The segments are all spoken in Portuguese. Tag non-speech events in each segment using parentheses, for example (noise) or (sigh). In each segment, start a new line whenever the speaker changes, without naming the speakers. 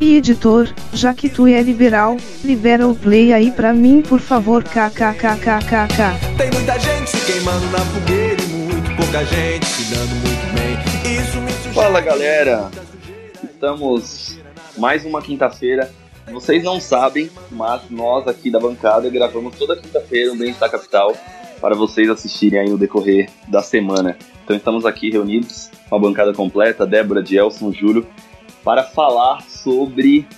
E editor, já que tu é liberal, libera o play aí pra mim por favor kkkkkk.
Tem muita gente se queimando na fogueira e muito pouca gente se dando muito bem. Isso me sugere.
Fala galera, estamos mais uma quinta-feira. Vocês não sabem, mas nós aqui da bancada gravamos toda quinta-feira um Bem-Estar Capital para vocês assistirem aí no decorrer da semana. Então estamos aqui reunidos, uma bancada completa, Débora, Gelson, Júlio, para falar sobre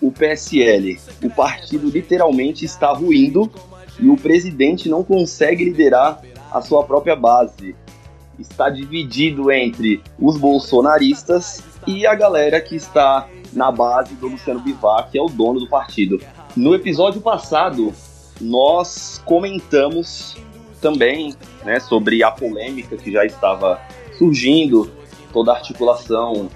o PSL. O partido literalmente está ruindo e o presidente não consegue liderar a sua própria base. Está dividido entre os bolsonaristas e a galera que está na base do Luciano Bivar, que é o dono do partido. No episódio passado, nós comentamos também né, sobre a polêmica que já estava surgindo, toda a articulação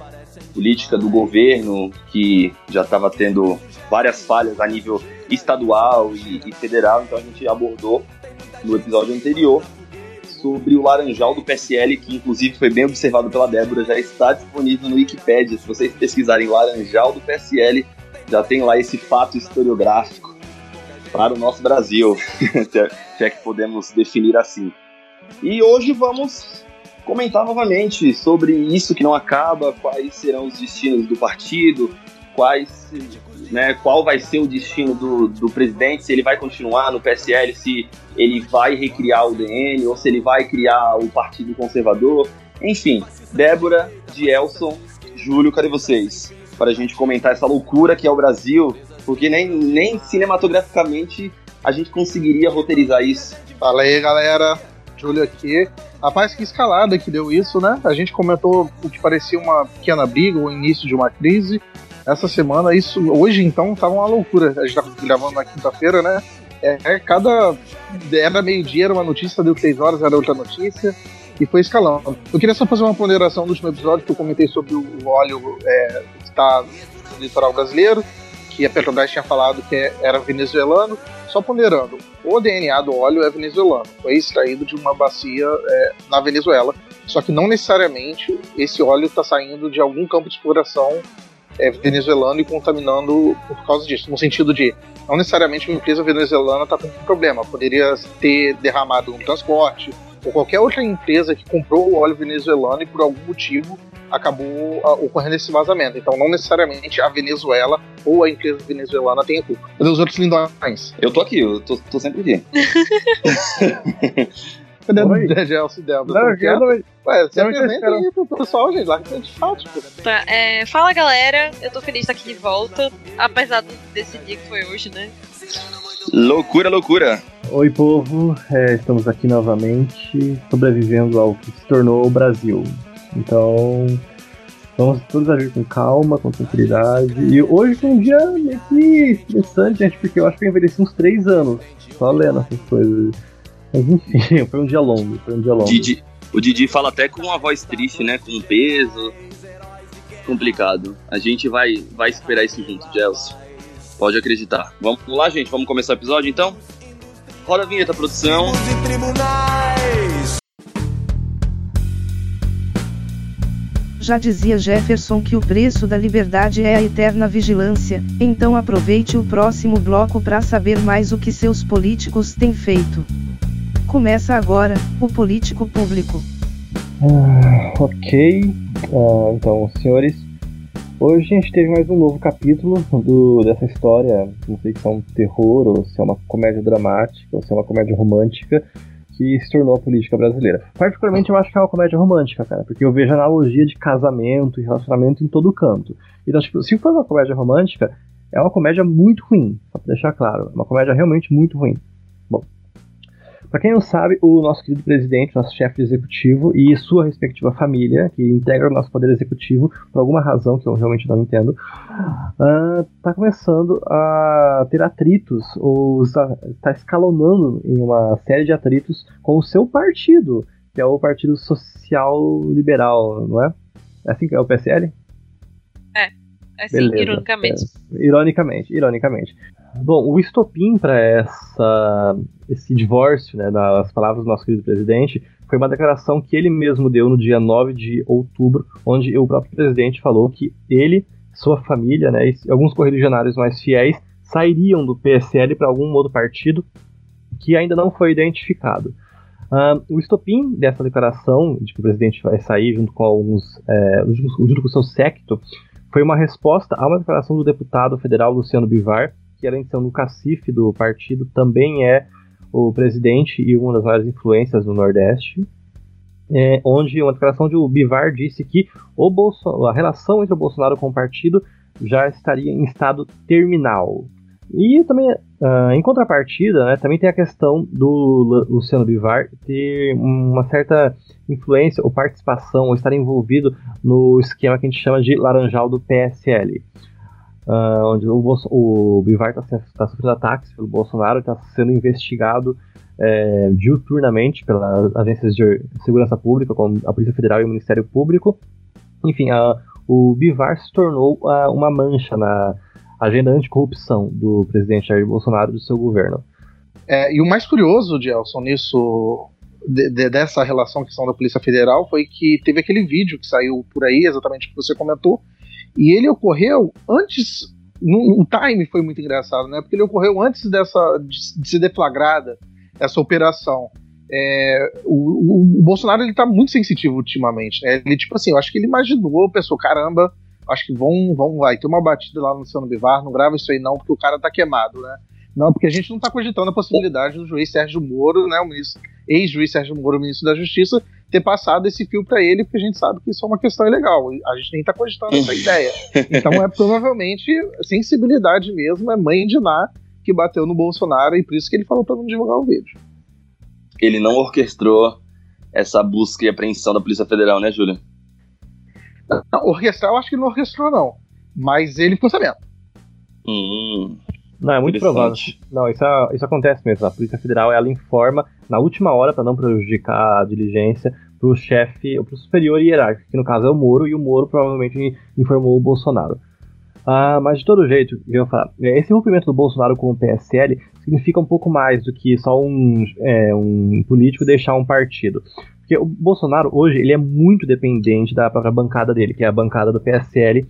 política do governo, que já estava tendo várias falhas a nível estadual e, e federal, então a gente abordou no episódio anterior sobre o Laranjal do PSL, que inclusive foi bem observado pela Débora, já está disponível no Wikipedia. Se vocês pesquisarem Laranjal do PSL, já tem lá esse fato historiográfico para o nosso Brasil, (laughs) se é que podemos definir assim. E hoje vamos comentar novamente sobre isso que não acaba, quais serão os destinos do partido, quais, né, qual vai ser o destino do, do presidente, se ele vai continuar no PSL, se ele vai recriar o DN ou se ele vai criar o Partido Conservador. Enfim, Débora, Dielson, Júlio, cadê vocês? Para a gente comentar essa loucura que é o Brasil, porque nem, nem cinematograficamente a gente conseguiria roteirizar isso.
Fala aí, galera. Júlio aqui. Rapaz, que escalada que deu isso, né? A gente comentou o que parecia uma pequena briga, o início de uma crise. Essa semana, isso hoje então tava uma loucura. A gente tá gravando na quinta-feira, né? É, é, cada. Era meio-dia, era uma notícia, deu seis horas, era outra notícia. E foi escalando. Eu queria só fazer uma ponderação do último episódio que eu comentei sobre o óleo é, que está no litoral brasileiro, que a Petrobras tinha falado que era venezuelano. Só ponderando, o DNA do óleo é venezuelano, foi extraído de uma bacia é, na Venezuela, só que não necessariamente esse óleo está saindo de algum campo de exploração é, venezuelano e contaminando por causa disso. No sentido de, não necessariamente uma empresa venezuelana está com problema, poderia ter derramado no transporte, ou qualquer outra empresa que comprou o óleo venezuelano e por algum motivo acabou uh, ocorrendo esse vazamento. Então, não necessariamente a Venezuela ou a empresa venezuelana tem a culpa. Cadê os outros lindões?
Eu tô aqui, eu tô, tô sempre aqui. (laughs)
Cadê o Gelson e Débora?
Não,
Tudo
eu não,
Ué,
não
apresenta aí pro pessoal, gente. Lá que é antipático.
Tá, é, fala galera, eu tô feliz de estar aqui de volta, apesar desse dia que foi hoje, né?
Loucura, loucura.
Oi, povo. É, estamos aqui novamente, sobrevivendo ao que se tornou o Brasil. Então, vamos todos agir com calma, com tranquilidade. E hoje foi um dia meio que interessante, gente, porque eu acho que eu envelheci uns três anos só lendo essas coisas. Mas enfim, (laughs) foi um dia longo, foi um dia longo.
Didi, o Didi fala até com uma voz triste, né? Com peso. Complicado. A gente vai, vai esperar isso junto, Gelson. Pode acreditar. Vamos lá, gente? Vamos começar o episódio então? Roda a vinheta, produção.
Os tribunais.
Já dizia Jefferson que o preço da liberdade é a eterna vigilância, então aproveite o próximo bloco para saber mais o que seus políticos têm feito. Começa agora, o Político Público.
Ah, ok. Ah, então, senhores, hoje a gente teve mais um novo capítulo do, dessa história. Não sei se é um terror, ou se é uma comédia dramática, ou se é uma comédia romântica, que se tornou a política brasileira. Particularmente, eu acho que é uma comédia romântica, cara, porque eu vejo analogia de casamento e relacionamento em todo canto. Então, tipo, se for uma comédia romântica, é uma comédia muito ruim, só pra deixar claro. É uma comédia realmente muito ruim. Bom. Para quem não sabe, o nosso querido presidente, nosso chefe executivo e sua respectiva família, que integra o nosso poder executivo por alguma razão que eu realmente não entendo, está uh, começando a ter atritos ou está, está escalonando em uma série de atritos com o seu partido, que é o Partido Social Liberal, não é? É assim que é o PSL?
É, assim, Beleza. ironicamente.
É, ironicamente, ironicamente. Bom, o estopim para essa esse divórcio, né, nas palavras do nosso querido presidente, foi uma declaração que ele mesmo deu no dia 9 de outubro, onde o próprio presidente falou que ele, sua família, né, e alguns correligionários mais fiéis sairiam do PSL para algum outro partido que ainda não foi identificado. Uh, o estopim dessa declaração de que o presidente vai sair junto com alguns, é, junto com o seu secto, foi uma resposta a uma declaração do deputado federal Luciano Bivar, que além de ser um cacife do partido, também é o presidente e uma das maiores influências no Nordeste, é, onde uma declaração de Bivar disse que a relação entre o Bolsonaro com o partido já estaria em estado terminal. E também, uh, em contrapartida, né, também tem a questão do Luciano Bivar ter uma certa influência ou participação ou estar envolvido no esquema que a gente chama de laranjal do PSL. Uh, ah, onde o, o Bivar está tá sofrendo ataques pelo Bolsonaro, está sendo investigado é, diuturnamente pelas agências de segurança pública, como a Polícia Federal e o Ministério Público. Enfim, o Bivar se tornou uh, uma mancha na agenda anticorrupção do presidente Jair Bolsonaro e do seu governo.
É, e o mais curioso, Gelson, nisso, de, de, dessa relação que são da Polícia Federal, foi que teve aquele vídeo que saiu por aí, exatamente o que você comentou, e ele ocorreu antes. O time foi muito engraçado, né? Porque ele ocorreu antes dessa de, de ser deflagrada essa operação. É, o, o, o, Bolsonaro ele tá muito sensitivo ultimamente, né? Ele, tipo assim, eu acho que ele imaginou, pensou, caramba, acho que vão, vão, vai ter uma batida lá no Luciano Bivar, não grava isso aí não, porque o cara tá queimado, né? Não, porque a gente não tá cogitando a possibilidade do juiz Sérgio Moro, né, o ministro, ex-juiz Sérgio Moro, ministro da Justiça, ter passado esse fio para ele, porque a gente sabe que isso é uma questão ilegal. A gente nem está cogitando essa (laughs) ideia. Então é provavelmente sensibilidade mesmo, é mãe de Ná que bateu no Bolsonaro e por isso que ele falou para não divulgar o vídeo.
Ele não orquestrou essa busca e apreensão da Polícia Federal, né, Júlia?
Não, orquestrar eu acho que não orquestrou, não. Mas ele ficou sabendo.
Hum,
não, é muito provável. Não, isso, é, isso acontece mesmo. A Polícia Federal ela informa na última hora para não prejudicar a diligência para o chefe, para o superior hierárquico, que no caso é o Moro, e o Moro provavelmente informou o Bolsonaro. Ah, mas de todo jeito, eu falar, é, esse rompimento do Bolsonaro com o PSL significa um pouco mais do que só um, é, um político deixar um partido. Porque o Bolsonaro hoje ele é muito dependente da própria bancada dele, que é a bancada do PSL,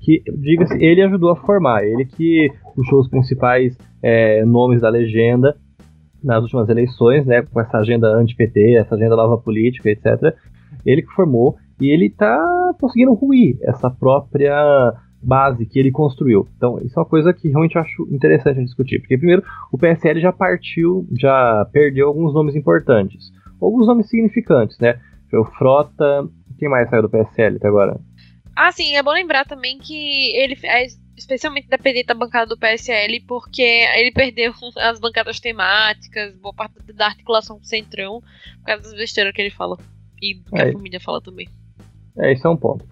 que, diga-se, ele ajudou a formar, ele que puxou os principais é, nomes da legenda nas últimas eleições, né, com essa agenda anti-PT, essa agenda nova política, etc. Ele que formou e ele está conseguindo ruir essa própria base que ele construiu. Então, isso é uma coisa que realmente acho interessante discutir. Porque, primeiro, o PSL já partiu, já perdeu alguns nomes importantes. Alguns nomes significantes, né? O Frota. Quem mais saiu do PSL até agora?
Ah, sim, é bom lembrar também que ele é especialmente dependente da bancada do PSL, porque ele perdeu (laughs) as bancadas temáticas, boa parte da articulação com o Centrão, por causa das besteiras que ele fala. E do que é, a família fala também.
É, esse é um ponto.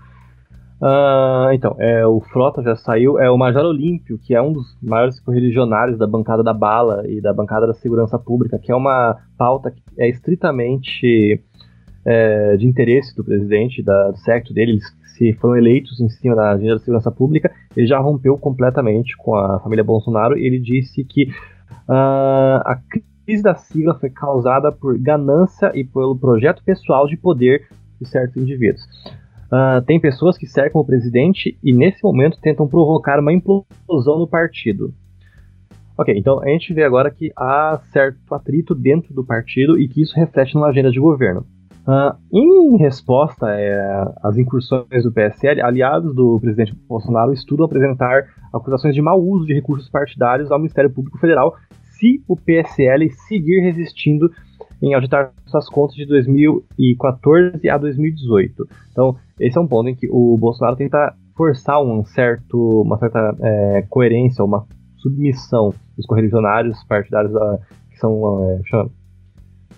Uh, então, é, o Frota já saiu, é o Major Olímpio, que é um dos maiores correligionários da bancada da bala e da bancada da segurança pública, que é uma pauta que é estritamente é, de interesse do presidente, da, do secto dele, eles se foram eleitos em cima da agenda da segurança pública, ele já rompeu completamente com a família Bolsonaro e ele disse que uh, a crise da sigla foi causada por ganância e pelo projeto pessoal de poder de certos indivíduos. Uh, tem pessoas que cercam o presidente e nesse momento tentam provocar uma implosão no partido. Ok, então a gente vê agora que há certo atrito dentro do partido e que isso reflete numa agenda de governo. Uh, em resposta é, às incursões do PSL, aliados do presidente Bolsonaro estudam apresentar acusações de mau uso de recursos partidários ao Ministério Público Federal se o PSL seguir resistindo em auditar suas contas de 2014 a 2018. Então, esse é um ponto em que o Bolsonaro tenta forçar um certo, uma certa é, coerência, uma submissão dos correligionários partidários a, que são é,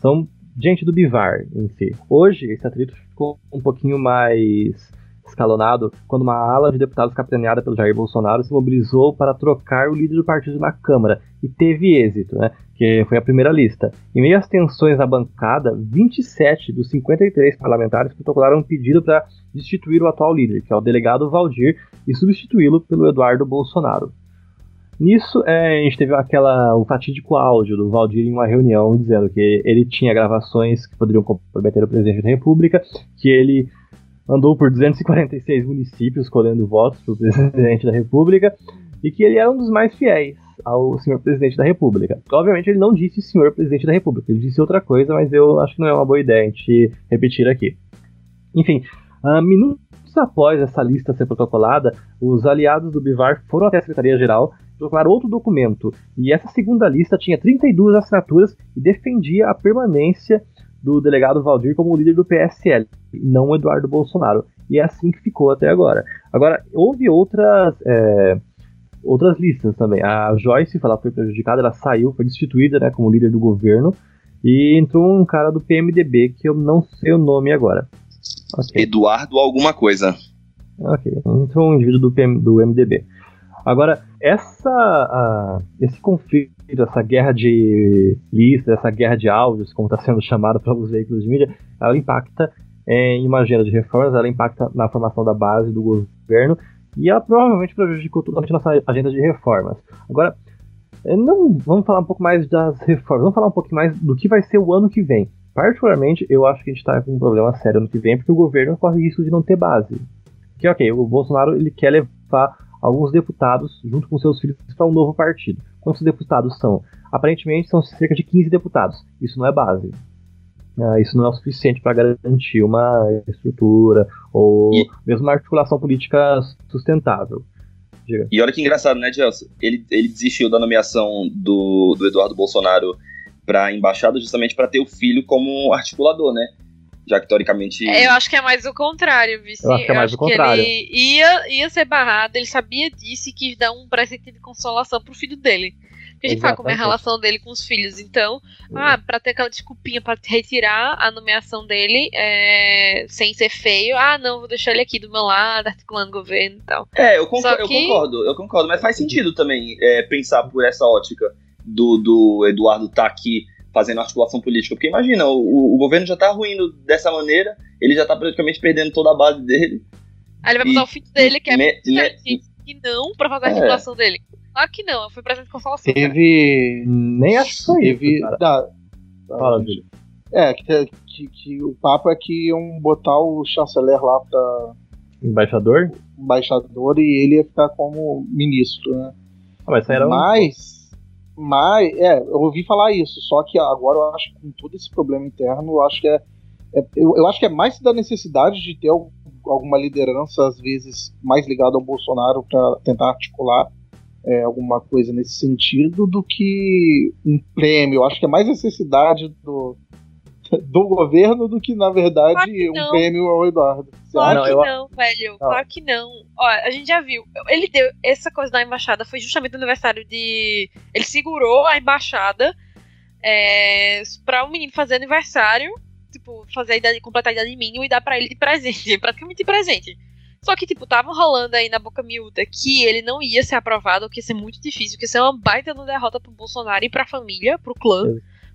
são gente do Bivar em si. Hoje, esse atrito ficou um pouquinho mais escalonado quando uma ala de deputados capitaneada pelo Jair Bolsonaro se mobilizou para trocar o líder do partido na Câmara e teve êxito, né? Que foi a primeira lista. Em meio às tensões na bancada, 27 dos 53 parlamentares protocolaram um pedido para destituir o atual líder, que é o delegado Valdir, e substituí-lo pelo Eduardo Bolsonaro. Nisso, é, a gente teve aquela, o fatídico áudio do Valdir em uma reunião dizendo que ele tinha gravações que poderiam comprometer o presidente da República, que ele andou por 246 municípios colhendo votos para o (laughs) presidente da República e que ele era um dos mais fiéis ao senhor presidente da República. Obviamente ele não disse senhor presidente da República, ele disse outra coisa, mas eu acho que não é uma boa ideia a gente repetir aqui. Enfim, uh, minutos após essa lista ser protocolada, os aliados do Bivar foram até a Secretaria-Geral protocolaram outro documento, e essa segunda lista tinha 32 assinaturas e defendia a permanência do delegado Valdir como líder do PSL, não Eduardo Bolsonaro. E é assim que ficou até agora. Agora, houve outras, é, outras listas também. A Joyce, ela foi prejudicada, ela saiu, foi destituída né, como líder do governo. E entrou um cara do PMDB, que eu não sei o nome agora.
Okay. Eduardo alguma coisa.
Ok, entrou um indivíduo do, PM, do MDB. Agora, essa, esse conflito, essa guerra de listas, essa guerra de áudios, como está sendo chamada para os veículos de mídia, ela impacta é, em uma agenda de reformas, ela impacta na formação da base do governo e ela provavelmente prejudicou totalmente nossa agenda de reformas. Agora, é, não vamos falar um pouco mais das reformas, vamos falar um pouco mais do que vai ser o ano que vem. Particularmente, eu acho que a gente está com um problema sério ano que vem, porque o governo corre risco de não ter base. Que ok, o Bolsonaro ele quer levar alguns deputados junto com seus filhos para um novo partido. Quantos deputados são? Aparentemente são cerca de 15 deputados. Isso não é base. Uh, isso não é o suficiente para garantir uma estrutura ou e... mesmo uma articulação política sustentável.
Diga. E olha que engraçado, né, Gelson? Ele, ele desistiu da nomeação do, do Eduardo Bolsonaro para embaixada justamente para ter o filho como articulador, né? Já que teoricamente.
É, eu acho que é mais o contrário, Vici.
Eu acho que é mais o contrário.
ele ia, ia ser barrado, ele sabia disso e quis dar um presente de consolação pro filho dele. Porque a gente fala como é a relação dele com os filhos. Então, ah, pra ter aquela desculpinha pra retirar a nomeação dele é, sem ser feio, ah, não, vou deixar ele aqui do meu lado, articulando o governo e tal.
É, eu concordo, que... eu concordo, eu concordo, mas faz sentido também é, pensar por essa ótica do, do Eduardo tá aqui fazendo articulação política. Porque imagina, o, o governo já tá ruindo dessa maneira, ele já tá praticamente perdendo toda a base dele.
Aí ele vai botar o filho dele, que é me, me, que não, pra fazer a é. articulação é. dele. Claro que não, foi presente de consolação.
Teve.
Nem acho que foi
Teve. Da, Fala, Júlio. É, que, que, que, o papo é que iam botar o chanceler lá pra.
Embaixador?
Embaixador e ele ia ficar como ministro, né?
Ah, mas era
Mas. Mas, é, eu ouvi falar isso, só que agora eu acho que com todo esse problema interno, eu acho que é. é eu, eu, acho que é mais da necessidade de ter alguma liderança, às vezes, mais ligada ao Bolsonaro para tentar articular é, alguma coisa nesse sentido do que um prêmio. Eu acho que é mais necessidade do, (laughs) do governo do que, na verdade, claro um prêmio ao Eduardo.
Claro que não, velho. Claro que não. Ó, a gente já viu. Ele deu. Essa coisa da embaixada foi justamente no aniversário de. Ele segurou a embaixada é, pra um menino fazer aniversário. Tipo, fazer a idade, completar a idade mínima e dar pra ele de presente. (laughs) Praticamente de presente. Só que, tipo, tava rolando aí na boca miúda que ele não ia ser aprovado, que ia ser muito difícil, que ia ser uma baita no derrota pro Bolsonaro e pra família, pro clã.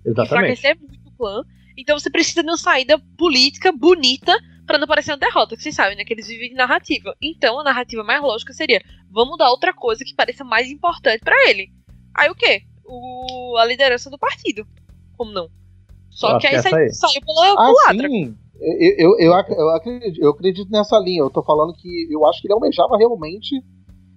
Exatamente.
Enfraquecer muito o clã. Então você precisa de uma saída política bonita para não parecer uma derrota, que vocês sabem, né? Que eles vivem de narrativa. Então a narrativa mais lógica seria: vamos dar outra coisa que pareça mais importante para ele. Aí o quê? O, a liderança do partido. Como não? Só que aí, sai, saiu pela ah, culatra.
Sim. Eu, eu, eu, acredito, eu acredito nessa linha. Eu tô falando que eu acho que ele almejava realmente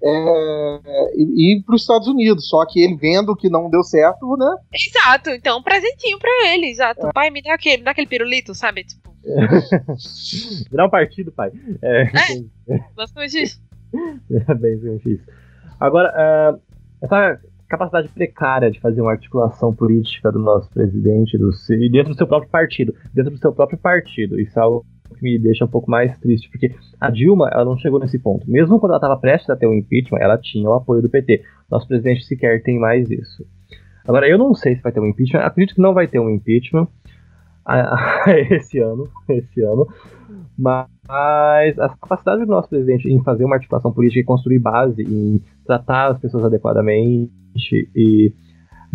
é, ir para os Estados Unidos. Só que ele vendo que não deu certo, né?
Exato, então um presentinho para ele, exato. É. Pai, me dá aquele, me dá aquele pirulito, sabe? Tipo. (laughs)
Virar um partido, pai.
É, é basicamente isso.
É bem isso. Agora, uh, essa capacidade precária de fazer uma articulação política do nosso presidente do, e dentro do seu próprio partido, dentro do seu próprio partido, isso é algo que me deixa um pouco mais triste, porque a Dilma ela não chegou nesse ponto. Mesmo quando ela estava prestes a ter um impeachment, ela tinha o apoio do PT. Nosso presidente sequer tem mais isso. Agora, eu não sei se vai ter um impeachment, acredito que não vai ter um impeachment. (laughs) esse ano, esse ano. Mas a capacidade do nosso presidente em fazer uma articulação política e construir base, em tratar as pessoas adequadamente e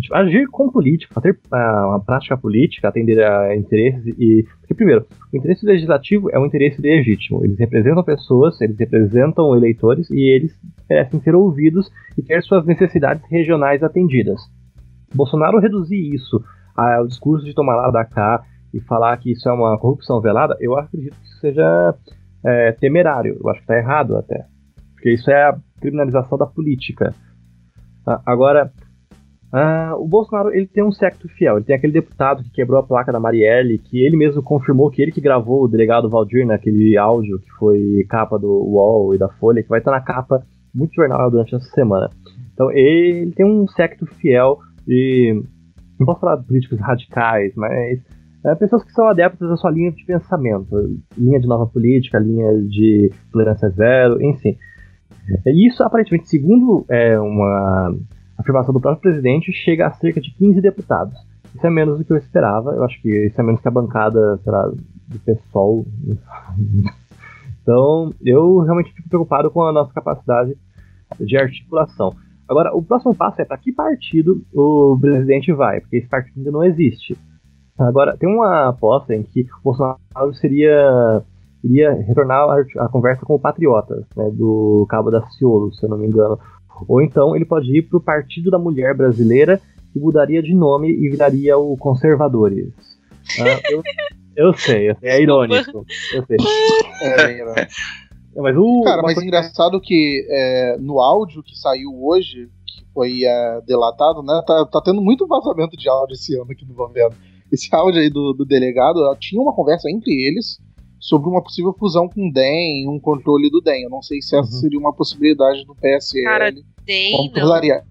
tipo, agir com política, fazer uh, uma prática política, atender a interesses e. Porque, primeiro, o interesse legislativo é um interesse legítimo. Eles representam pessoas, eles representam eleitores e eles merecem ser ouvidos e ter suas necessidades regionais atendidas. Bolsonaro reduzir isso ao discurso de tomar lá da cá e falar que isso é uma corrupção velada, eu acredito que isso seja é, temerário. Eu acho que está errado até. Porque isso é a criminalização da política. Agora, Uh, o Bolsonaro ele tem um secto fiel. Ele tem aquele deputado que quebrou a placa da Marielle, que ele mesmo confirmou que ele que gravou o delegado Valdir naquele áudio que foi capa do UOL e da Folha, que vai estar na capa muito jornal durante essa semana. Então ele tem um secto fiel e não posso falar de políticos radicais, mas é, pessoas que são adeptas da sua linha de pensamento, linha de nova política, linha de tolerância zero, enfim. E isso aparentemente, segundo é, uma afirmação do próprio presidente chega a cerca de 15 deputados. Isso é menos do que eu esperava. Eu acho que isso é menos que a bancada lá, do PSOL. (laughs) então, eu realmente fico preocupado com a nossa capacidade de articulação. Agora, o próximo passo é para que partido o presidente vai, porque esse partido ainda não existe. Agora, tem uma aposta em que o Bolsonaro seria iria retornar a, a conversa com o Patriotas, né, do Cabo da Ciolo, se eu não me engano. Ou então ele pode ir para o Partido da Mulher Brasileira, que mudaria de nome e viraria o Conservadores. Ah, eu, eu, sei, é irônico. Eu sei.
É, é, mas o, Cara, mas coisa... engraçado que é, no áudio que saiu hoje, que foi é, delatado, né? Tá, tá tendo muito vazamento de áudio esse ano aqui no governo. Esse áudio aí do, do delegado tinha uma conversa entre eles sobre uma possível fusão com o DEM, um controle do DEM. Eu não sei se essa uhum. seria uma possibilidade do PSL.
Cara, DEM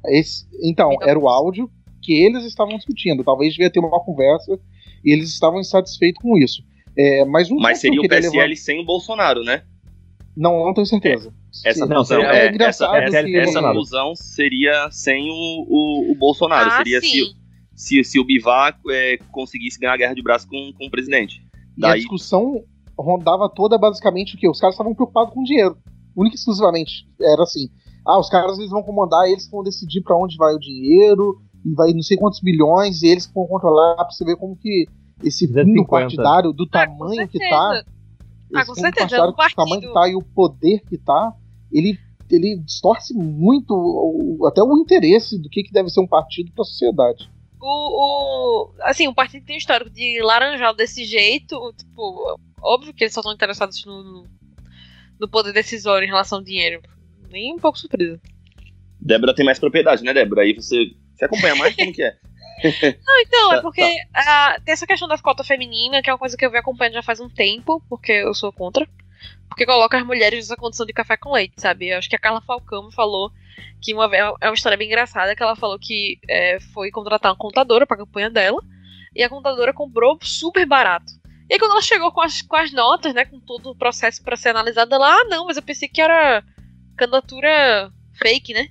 Esse, então, não. era o áudio que eles estavam discutindo. Talvez devia ter uma conversa e eles estavam insatisfeitos com isso. É, mas um
mas seria o PSL levar... sem o Bolsonaro, né?
Não, não tenho certeza.
É. Essa fusão, é, é, essa, essa, essa fusão seria sem o, o, o Bolsonaro.
Ah,
seria se, se, se o Bivar é, conseguisse ganhar a guerra de braço com, com o presidente.
Daí... E a discussão rondava toda basicamente o que? Os caras estavam preocupados com dinheiro. Única e exclusivamente. Era assim. Ah, os caras eles vão comandar, eles vão decidir para onde vai o dinheiro, e vai não sei quantos bilhões, e eles vão controlar pra você ver como que esse fundo partidário, do ah, tamanho que tá.
Ah, com certeza, é um
do tamanho que tá e o poder que tá, ele, ele distorce muito o, até o interesse do que, que deve ser um partido para a sociedade.
O, o, assim, um partido tem histórico de laranjal desse jeito, tipo, Óbvio que eles só estão interessados no, no poder decisório em relação ao dinheiro. Nem um pouco surpresa.
Débora tem mais propriedade, né, Débora? Aí você, você acompanha mais como que é? (laughs)
Não, então, é tá, porque tá. uh, tem essa questão da cota feminina, que é uma coisa que eu venho acompanhando já faz um tempo, porque eu sou contra. Porque coloca as mulheres nessa condição de café com leite, sabe? Eu acho que a Carla Falcão falou que uma vez. É uma história bem engraçada, que ela falou que é, foi contratar uma contadora pra campanha dela, e a contadora comprou super barato. E aí, quando ela chegou com as, com as notas, né, com todo o processo para ser analisado, ela, ah, não, mas eu pensei que era candidatura fake, né?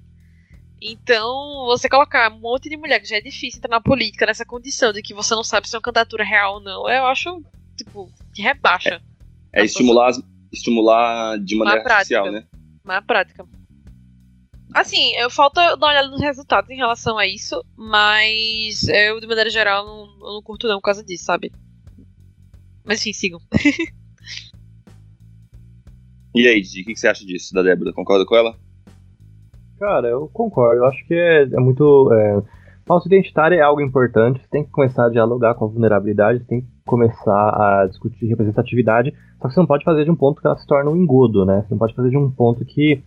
Então, você colocar um monte de mulher que já é difícil entrar na política nessa condição de que você não sabe se é uma candidatura real ou não, eu acho, tipo, que rebaixa.
É, é estimular, estimular de maneira artificial, né?
Na prática. Assim, eu falta dar uma olhada nos resultados em relação a isso, mas eu, de maneira geral, não, eu não curto não por causa disso, sabe? Mas enfim, sigam. (laughs)
e aí, Didi, o que, você acha disso, da Débora? Concorda com ela?
Cara, eu concordo. Eu acho que é, é muito. É, pauta identitária é algo importante. Você tem que começar a dialogar com a vulnerabilidade, tem que começar a discutir representatividade. Só que você não pode fazer de um ponto que ela se torna um engodo, né? Você não pode fazer de um ponto que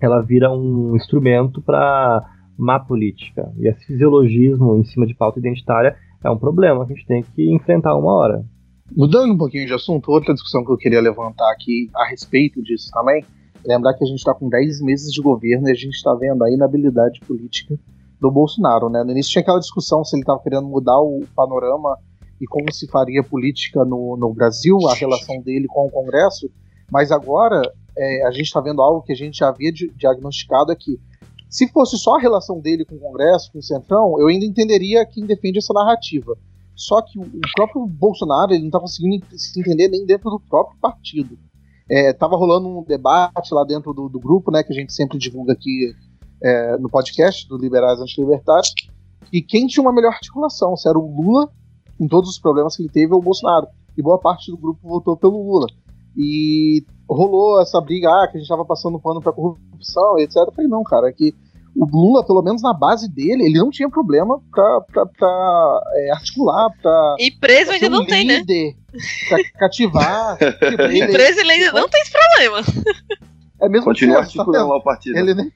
ela vira um instrumento para má política. E esse fisiologismo em cima de pauta identitária é um problema que a gente tem que enfrentar uma hora.
Mudando um pouquinho de assunto, outra discussão que eu queria levantar aqui a respeito disso também, lembrar que a gente está com 10 meses de governo e a gente está vendo a inabilidade política do Bolsonaro, né? No início tinha aquela discussão se ele estava querendo mudar o panorama e como se faria política no, no Brasil, a relação dele com o Congresso, mas agora é, a gente está vendo algo que a gente já havia diagnosticado aqui. Se fosse só a relação dele com o Congresso, com o Centrão, eu ainda entenderia quem defende essa narrativa Só que o próprio Bolsonaro ele não tá conseguindo se entender nem dentro do próprio partido. É, tava rolando um debate lá dentro do, do grupo, né, que a gente sempre divulga aqui é, no podcast do Liberais Antilibertários, e quem tinha uma melhor articulação, se era o Lula, com todos os problemas que ele teve, ou o Bolsonaro. E boa parte do grupo votou pelo Lula. E rolou essa briga, ah, que a gente tava passando pano pra corrupção, etc. Eu falei, não, cara, é que o Lula, pelo menos na base dele, ele não tinha problema pra, pra, pra é, articular, pra.
E preso ainda
um
não tem, né?
Pra cativar. (laughs) tipo,
E preso ele ainda não tem esse problema.
É mesmo
Continua
que-
articulando lá o partido.
Ele, né?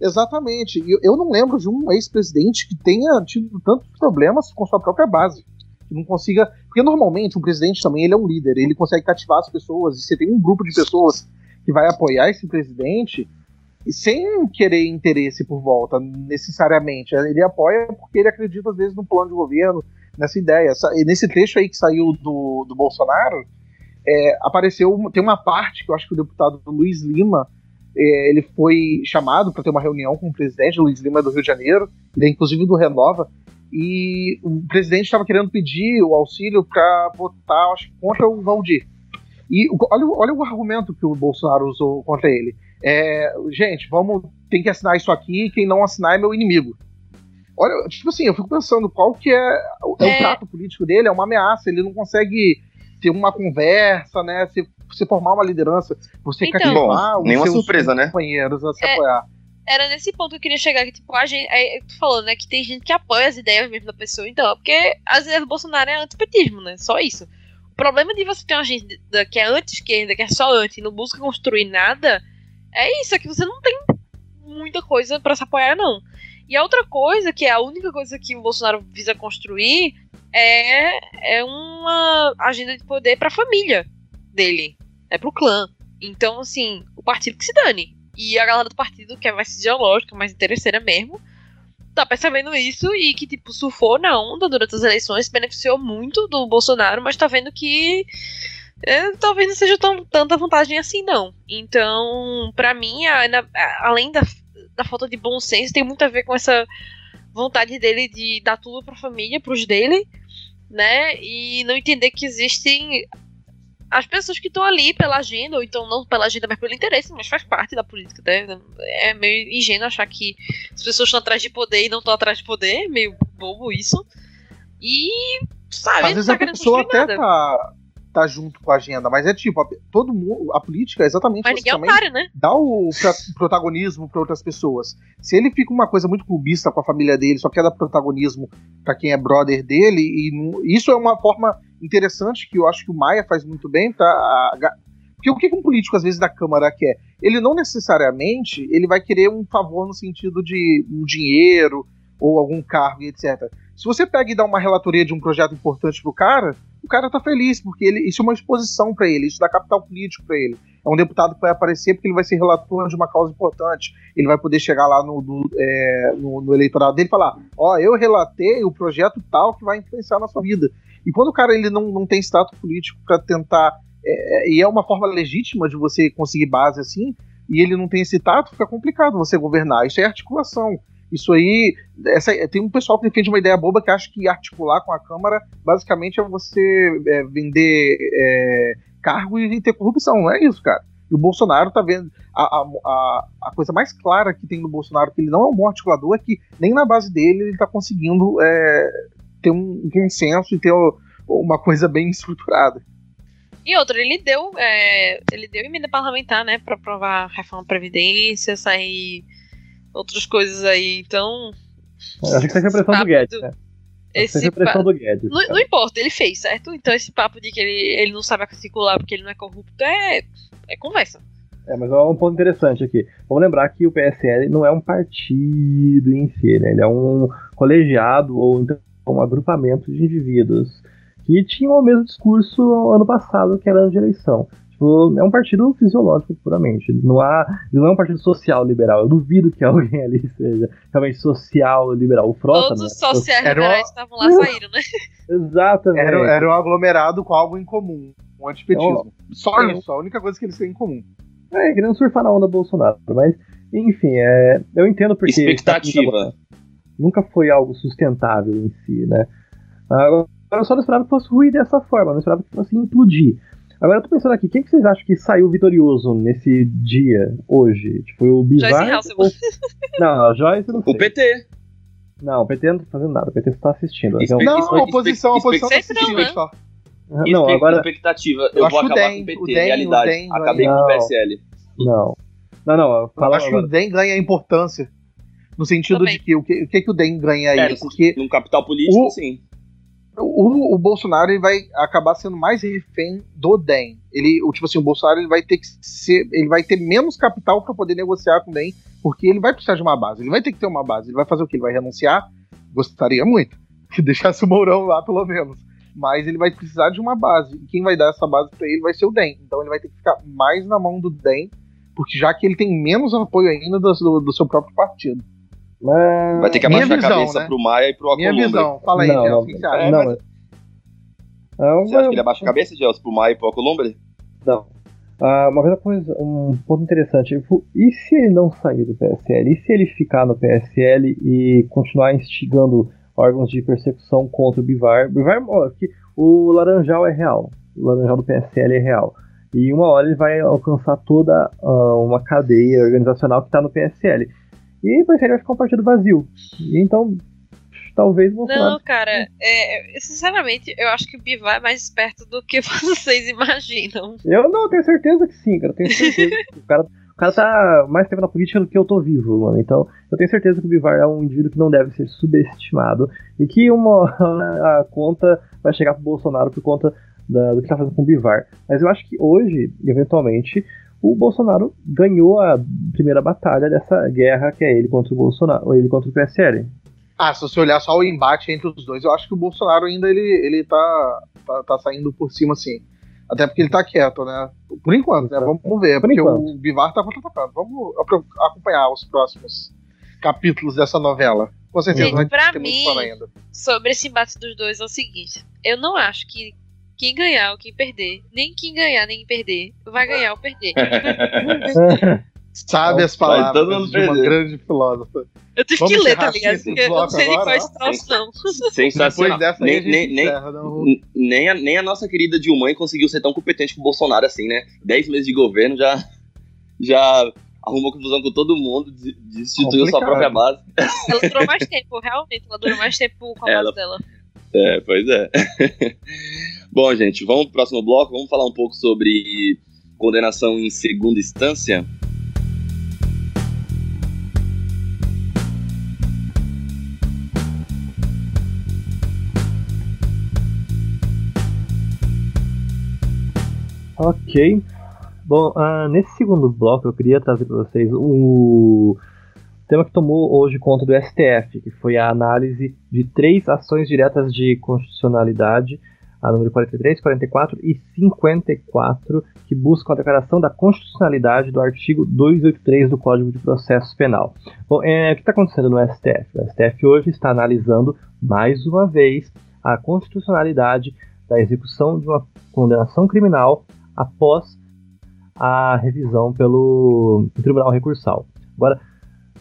Exatamente. E eu, eu não lembro de um ex-presidente que tenha tido tantos problemas com sua própria base. Que não consiga. Porque normalmente um presidente também ele é um líder, ele consegue cativar as pessoas, e você tem um grupo de pessoas que vai apoiar esse presidente sem querer interesse por volta, necessariamente. Ele apoia porque ele acredita, às vezes, no plano de governo, nessa ideia. E nesse trecho aí que saiu do, do Bolsonaro, é, apareceu. Tem uma parte que eu acho que o deputado Luiz Lima é, ele foi chamado para ter uma reunião com o presidente, Luiz Lima do Rio de Janeiro, ele é inclusive do Renova, e o presidente estava querendo pedir o auxílio para votar, acho contra o Valdir. E olha, olha o argumento que o Bolsonaro usou contra ele. É, gente, vamos tem que assinar isso aqui, quem não assinar é meu inimigo. Olha, tipo assim, eu fico pensando qual que é, o- é
É.
o trato político dele, é uma ameaça, ele não consegue ter uma conversa, né, se, se formar uma liderança, você
Então.
cativar
Bom,
os
nenhuma
seus
surpresa, né?
companheiros a se
É.
apoiar.
Era nesse ponto que eu queria chegar, que tipo, a gente. Aí, tu falou, né, que tem gente que apoia as ideias mesmo da pessoa, então, é porque as ideias do Bolsonaro é antipetismo, né? Só isso. O problema de você ter uma gente que é anti-esquerda, que é só anti, e não busca construir nada, é isso, é que você não tem muita coisa pra se apoiar, não. E a outra coisa, que é a única coisa que o Bolsonaro visa construir, é, é uma agenda de poder pra família dele. É pro clã. Então, assim, o partido que se dane. E a galera do partido, que é mais ideológica, mais interesseira mesmo, tá percebendo isso e que, tipo, surfou na onda durante as eleições, beneficiou muito do Bolsonaro, mas tá vendo que é, talvez não seja tão, tanta vantagem assim, não. Então, pra mim, a- a- além da, da falta de bom senso, tem muito a ver com essa vontade dele de dar tudo pra família, pros dele, né? E não entender que existem as pessoas que estão ali pela agenda, ou então não pela agenda, mas pelo interesse, mas faz parte da política, né? É meio ingênuo achar que as pessoas estão atrás de poder e não estão atrás de poder, meio bobo isso. E, sabe,
Às vezes
tá
a pessoa até
nada.
tá, tá junto com a agenda, mas é tipo, a, todo mundo, a política é exatamente
Mas
você
ninguém é
também
otário, né?
dá o pra- protagonismo para outras pessoas. Se ele fica uma coisa muito clubista com a família dele, só quer dar protagonismo para quem é brother dele, e isso é uma forma interessante que eu acho que o Maia faz muito bem pra. a- ga- porque o que um político, às vezes, da Câmara quer? Ele não necessariamente ele vai querer um favor no sentido de um dinheiro ou algum cargo e etc. Se você pega e dá uma relatoria de um projeto importante pro cara, o cara tá feliz, porque ele, isso é uma exposição para ele, isso dá capital político para ele. É um deputado que vai aparecer porque ele vai ser relator de uma causa importante. Ele vai poder chegar lá no, do- é, no, no eleitorado dele e falar: Ó, eu relatei o projeto tal que vai influenciar na sua vida. E quando o cara ele não, não tem status político para tentar. é, e é uma forma legítima de você conseguir base assim, e ele não tem esse tato, fica complicado você governar. Isso é articulação. Isso aí. Essa, tem um pessoal que defende uma ideia boba que acha que articular com a Câmara basicamente é você é, vender é, cargo e ter corrupção. Não é isso, cara. E o Bolsonaro tá vendo. A, a, a, coisa mais clara que tem no Bolsonaro, que ele não é um bom articulador, é que nem na base dele ele tá conseguindo é, ter um consenso e ter uma coisa bem estruturada.
E outra, ele deu, é, ele deu emenda parlamentar, né, pra aprovar reforma da Previdência, sair outras coisas aí. Então,
Eu acho que isso aqui é pressão do Guedes, né?
Esse
é a pressão
pa-
do Guedes.
não, não importa, ele fez, certo? Então esse papo de que ele, ele não sabe articular porque ele não é corrupto é, é conversa.
É, mas é um ponto interessante aqui. Vamos lembrar que o PSL não é um partido em si, né? Ele é um colegiado ou então um agrupamento de indivíduos que tinham o mesmo discurso ano passado, que era ano de eleição. Tipo, é um partido fisiológico puramente. Não, há, não é um partido social liberal. Eu duvido que (laughs) alguém ali seja realmente social liberal. O Frota,
Todos
né?
os sociais liberais estavam lá saíram, né? (laughs)
Exatamente.
Era, era um aglomerado com algo em comum. Um antipetismo. Só
é.
isso, a única coisa que eles têm em comum.
É, querendo surfar na onda Bolsonaro. Mas, enfim, é, eu entendo porque.
Expectativa.
nunca foi algo sustentável em si, né? Agora, Eu só não esperava que fosse ruir dessa forma, não esperava que fosse implodir. Agora eu tô pensando aqui, quem que vocês acham que saiu vitorioso nesse dia, hoje? Tipo, o
Hasselman.
Ou... Não, a Joyce não sei.
O PT.
Não, o PT não tá fazendo nada, o PT só tá assistindo. Então,
Não,
Espe-
a oposição, a
espe-
oposição tá
não,
assistindo
né?
só.
não,
Espe-
agora.
Expectativa.
Eu
Eu,
acho
vou
que o
acabar
DEM,
com o PT.
o DEM,
realidade.
o DEM
Acabei com
Não.
o PSL.
Não. Não, não,
Eu
fala
acho que
agora.
o DEM ganha importância. No sentido
Também.
de que o, que o que, que o DEM ganha aí?
É,
Porque
Num capital político,
O-
sim.
O, o Bolsonaro ele vai acabar sendo mais refém do DEM. Ele, o, tipo assim, o Bolsonaro ele vai ter que ser. Ele vai ter menos capital para poder negociar com o DEM, porque ele vai precisar de uma base. Ele vai ter que ter uma base. Ele vai fazer o quê? Ele vai renunciar? Gostaria muito. (laughs) Que deixasse o Mourão lá, pelo menos. Mas ele vai precisar de uma base. E quem vai dar essa base para ele vai ser o DEM. Então ele vai ter que ficar mais na mão do DEM, porque já que ele tem menos apoio ainda do, do, do seu próprio partido.
Mas...
Vai ter que
Minha
abaixar
visão,
a cabeça
né?
pro Maia e pro
Minha
Alcolumbre.
visão. Fala aí,
não, não,
o que você acha?
É,
não,
mas-
mas- Não,
Você acha que ele abaixa a cabeça, Gelson, pro Maia e pro Alcolumbre?
Não. Ah, uma outra coisa, um ponto interessante. tipo, E se ele não sair do PSL? E se ele ficar no PSL e continuar instigando órgãos de persecução contra o Bivar? Bivar, ó, que o Laranjal é real. O Laranjal do PSL é real. E uma hora ele vai alcançar toda ah, uma cadeia organizacional que está no PSL. E PSL vai ficar um partido vazio. E então, talvez Bolsonaro.
Não, cara, é, sinceramente, eu acho que o Bivar é mais esperto do que (laughs) vocês imaginam.
Eu não, tenho certeza que sim, cara. eu Tenho certeza. (laughs) o, cara, o cara tá mais tempo na política do que eu tô vivo, mano. Então, eu tenho certeza que o Bivar é um indivíduo que não deve ser subestimado. E que uma a conta vai chegar pro Bolsonaro por conta da- do que tá fazendo com o Bivar. Mas eu acho que hoje, eventualmente, o Bolsonaro ganhou a primeira batalha dessa guerra que é ele contra o Bolsonaro, ou ele contra o PSL.
Ah, se você olhar só o embate entre os dois, eu acho que o Bolsonaro ainda ele, ele tá, tá, tá saindo por cima, assim. Até porque ele tá quieto, né? Por enquanto, né? Vamos ver.
Por
porque
enquanto.
o Bivar tá contra-atacando. Vamos acompanhar os próximos capítulos dessa novela. Com certeza,
Gente, pra mim-. Sobre esse embate dos dois é o seguinte: eu não acho que quem ganhar ou quem perder, nem quem ganhar nem perder, vai ganhar ou perder. (laughs)
Sabe as palavras de uma
perder.
grande filósofa.
Eu tive
Vamos
que ler, tá ligado? Porque eu não sei nem
agora,
quais troços, não.
Sensacional.
Depois
nem, nem, nem,
encerra, não.
N- Nem a, nem a nossa querida Dilma conseguiu ser tão competente com o Bolsonaro assim, né? Dez meses de governo já, já arrumou confusão com todo mundo, des- destituiu sua própria base.
Ela durou mais tempo, realmente. Ela durou mais tempo com a
Ela-
base dela.
É, pois é. Bom, gente, vamos pro próximo bloco. Vamos falar um pouco sobre condenação em segunda instância.
Ok. Bom, ah, nesse segundo bloco eu queria trazer para vocês o tema que tomou hoje conta do STF, que foi a análise de três ações diretas de constitucionalidade, a número 43, 44 e 54, que buscam a declaração da constitucionalidade do artigo 283 do Código de Processo Penal. Bom, é, o que está acontecendo no STF? O STF hoje está analisando, mais uma vez, a constitucionalidade da execução de uma condenação criminal após a revisão pelo Tribunal Recursal. Agora,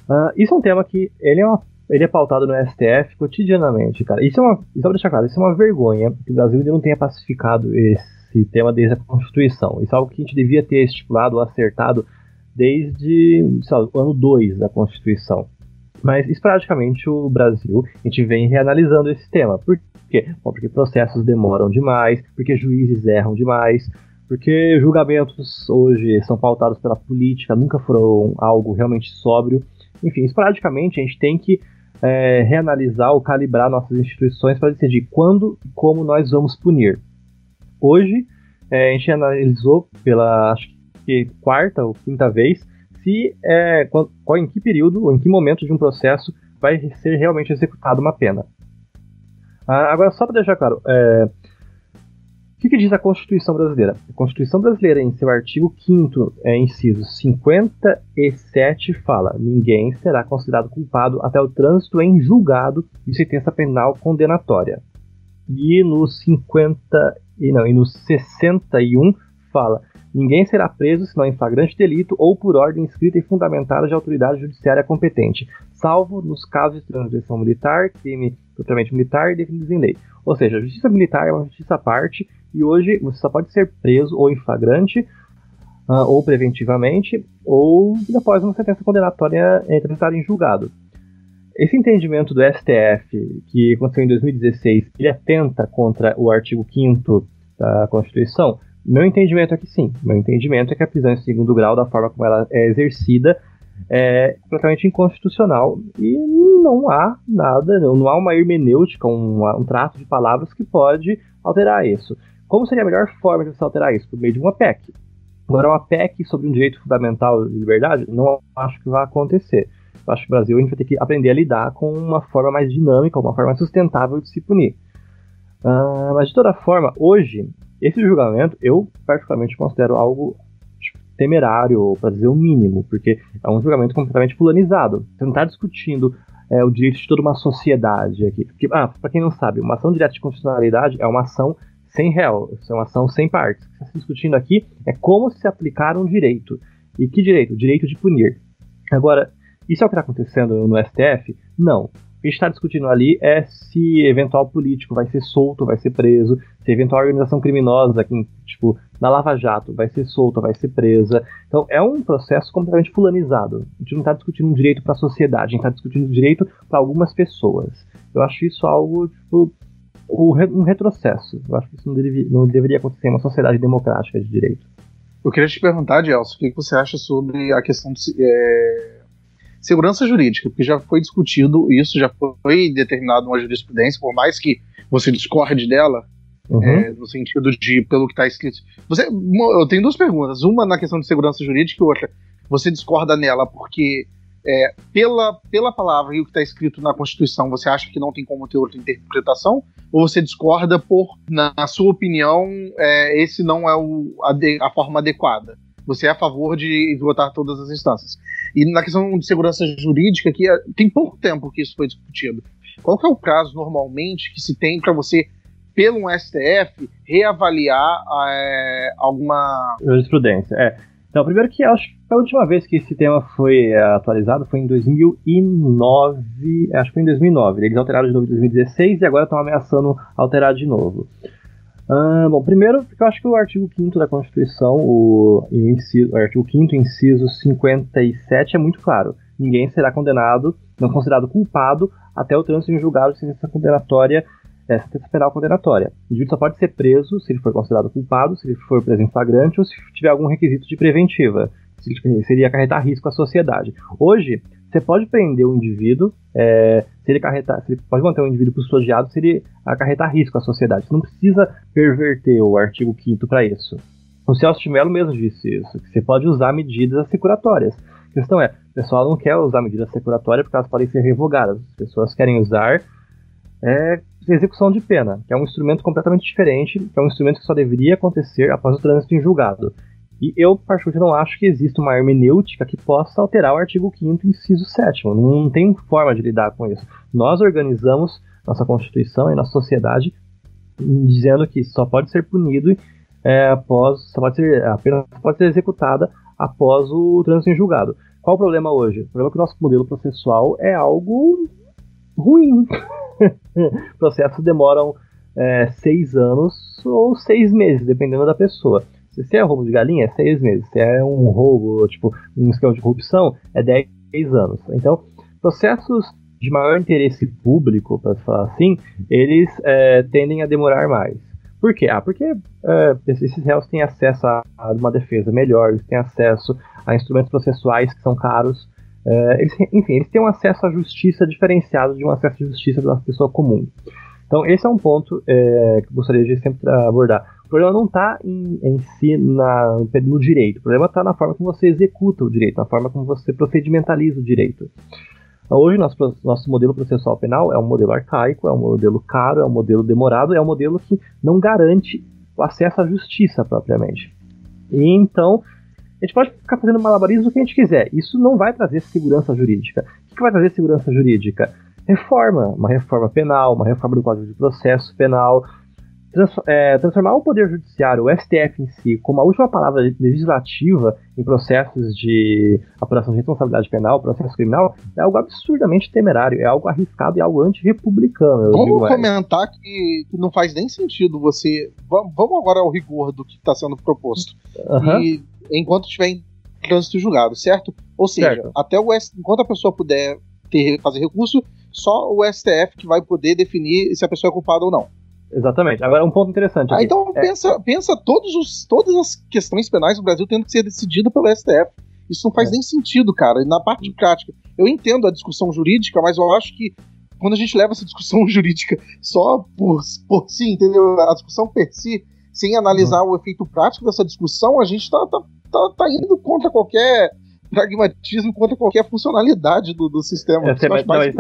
ah, isso é um tema que ele é, uma- ele é pautado no STF cotidianamente, cara. Isso é uma, só pra deixar claro, isso é uma vergonha que o Brasil ainda não tenha pacificado esse tema desde a Constituição. Isso é algo que a gente devia ter estipulado ou acertado desde o ano 2 da Constituição. Mas, esporadicamente, o Brasil, a gente vem reanalisando esse tema. Por quê? Bom, porque processos demoram demais, porque juízes erram demais, porque julgamentos hoje são pautados pela política, nunca foram algo realmente sóbrio. Enfim, esporadicamente, a gente tem que é, reanalisar ou calibrar nossas instituições para decidir quando e como nós vamos punir. Hoje, é, a gente analisou pela acho que quarta ou quinta vez se é, qual, qual- em que período ou em que momento de um processo vai ser realmente executada uma pena. Ah, agora, só para deixar claro, é, o que, que diz a Constituição brasileira? A Constituição brasileira, em seu artigo 5, é, inciso 57, fala: ninguém será considerado culpado até o trânsito em julgado de sentença penal condenatória. E no 50 e não, e no 61 fala: ninguém será preso senão em flagrante delito ou por ordem escrita e fundamentada de autoridade judiciária competente, salvo nos casos de transgressão militar, crime propriamente militar definidos em lei. Ou seja, a justiça militar é uma justiça à parte e hoje você só pode ser preso ou em flagrante uh, ou preventivamente ou após uma sentença condenatória transitada em julgado. Esse entendimento do STF, que aconteceu em 2016, ele atenta contra o artigo 5 da Constituição? Meu entendimento é que sim. Meu entendimento é que a prisão em segundo grau, da forma como ela é exercida, é completamente inconstitucional e não há nada, não há uma hermenêutica, um, um trato de palavras que pode alterar isso. Como seria a melhor forma de você alterar isso? Por meio de uma PEC. Agora, uma PEC sobre um direito fundamental de liberdade, não acho que vai acontecer. Eu acho que o Brasil a gente vai ter que aprender a lidar com uma forma mais dinâmica, uma forma mais sustentável de se punir. Uh, mas de toda forma, hoje, esse julgamento eu particularmente considero algo temerário, para dizer o mínimo, porque é um julgamento completamente fulanizado. Você não está discutindo é, o direito de toda uma sociedade aqui. Porque, ah, para quem não sabe, uma ação direta de constitucionalidade é uma ação sem réu, é uma ação sem partes. O que está discutindo aqui é como se aplicar um direito. E que direito? O direito de punir. Agora, isso é o que está acontecendo no STF? Não. O que a gente está discutindo ali é se eventual político vai ser solto, vai ser preso, se eventual organização criminosa, aqui, tipo, na Lava Jato, vai ser solta, vai ser presa. Então é um processo completamente fulanizado. A gente não está discutindo um direito para a sociedade, a gente está discutindo um direito para algumas pessoas. Eu acho isso algo, tipo, um retrocesso. Eu acho que isso não, deve, não deveria acontecer em uma sociedade democrática de direito.
Eu queria te perguntar, Gelson, o que você acha sobre a questão de, é, segurança jurídica, porque já foi discutido isso, já foi determinado uma jurisprudência, por mais que você discorde dela, uhum. é, no sentido de, pelo que está escrito. Você, eu tenho duas perguntas, uma na questão de segurança jurídica e outra, você discorda nela porque é, pela, pela palavra e o que está escrito na Constituição, você acha que não tem como ter outra interpretação? Ou você discorda por, na, na sua opinião, é, esse não é o, a, de, a forma adequada? Você é a favor de esgotar todas as instâncias. E na questão de segurança jurídica, que é, tem pouco tempo que isso foi discutido. Qual que é o prazo normalmente que se tem para você, pelo STF, reavaliar é, alguma
jurisprudência? É. Então, primeiro que acho que a última vez que esse tema foi é, atualizado foi em 2009, acho que foi em 2009. Eles alteraram de novo em 2016 e agora estão ameaçando alterar de novo. Uh, bom, primeiro, porque eu acho que o artigo 5 da Constituição, o, inciso, o artigo 5 inciso 57 é muito claro. Ninguém será condenado, não considerado culpado, até o trânsito em julgado de sentença condenatória, sentença penal condenatória. O indivíduo só pode ser preso se ele for considerado culpado, se ele for preso em flagrante ou se tiver algum requisito de preventiva, se seria acarretar risco à sociedade. Hoje, você pode prender um indivíduo, é, se ele acarretar, ele pode manter um indivíduo custodiado se ele acarretar risco à sociedade. Você não precisa perverter o artigo 5 para isso. O Celso de Mello mesmo disse isso, que você pode usar medidas assecuratórias. A questão é, o pessoal não quer usar medidas assecuratórias porque elas podem ser revogadas. As pessoas querem usar é, execução de pena, que é um instrumento completamente diferente, que é um instrumento que só deveria acontecer após o trânsito em julgado. E eu, particularmente, não acho que exista uma hermenêutica que possa alterar o artigo 5 inciso 7 Não tem forma de lidar com isso. Nós organizamos nossa Constituição e nossa sociedade dizendo que só pode ser punido é, após, só pode ser, apenas pode ser executada após o trânsito em julgado. Qual o problema hoje? O problema é que o nosso modelo processual é algo ruim. (laughs) Processos demoram é, seis anos ou seis meses, dependendo da pessoa. Se é roubo de galinha, é seis meses. Se é um roubo, tipo, um esquema de corrupção, é dez anos. Então, processos de maior interesse público, para falar assim, eles é, tendem a demorar mais. Por quê? Ah, porque é, esses réus têm acesso a, a, uma defesa melhor, eles têm acesso a instrumentos processuais que são caros. É, eles, enfim, eles têm um acesso à justiça diferenciado de um acesso à justiça da pessoa comum. Então, esse é um ponto é, que eu gostaria de sempre abordar. O problema não está em, em, si na, no direito, o problema está na forma como você executa o direito, na forma como você procedimentaliza o direito. Hoje, nosso, nosso modelo processual penal é um modelo arcaico, é um modelo caro, é um modelo demorado, é um modelo que não garante o acesso à justiça propriamente. E então, a gente pode ficar fazendo malabarismo o que a gente quiser. Isso não vai trazer segurança jurídica. O que vai trazer segurança jurídica? Reforma, uma reforma penal, uma reforma do Código de Processo Penal, trans, é, transformar o Poder Judiciário, o STF em si, como a última palavra legislativa em processos de apuração de responsabilidade penal, processo criminal, é algo absurdamente temerário, é algo arriscado e algo antirrepublicano.
Vamos comentar que, que, não faz nem sentido você. Vamos, agora ao rigor do que está sendo proposto. Uhum. E enquanto estiver em trânsito julgado, certo? Ou seja, certo. até o S, enquanto a pessoa puder ter, fazer recurso, só o STF que vai poder definir se a pessoa é culpada ou não.
Exatamente. Agora, um ponto interessante.
Ah, então é... pensa, pensa todos os, todas as questões penais do Brasil tendo que ser decididas pelo STF. Isso não faz é. nem sentido, cara. Na parte prática, eu entendo a discussão jurídica, mas eu acho que quando a gente leva essa discussão (laughs) jurídica só por, por si, entendeu? A discussão per si, sem analisar uhum. o efeito prático dessa discussão, a gente tá, tá, tá, tá indo contra qualquer pragmatismo, contra qualquer funcionalidade do, do sistema. É,
mas, não, é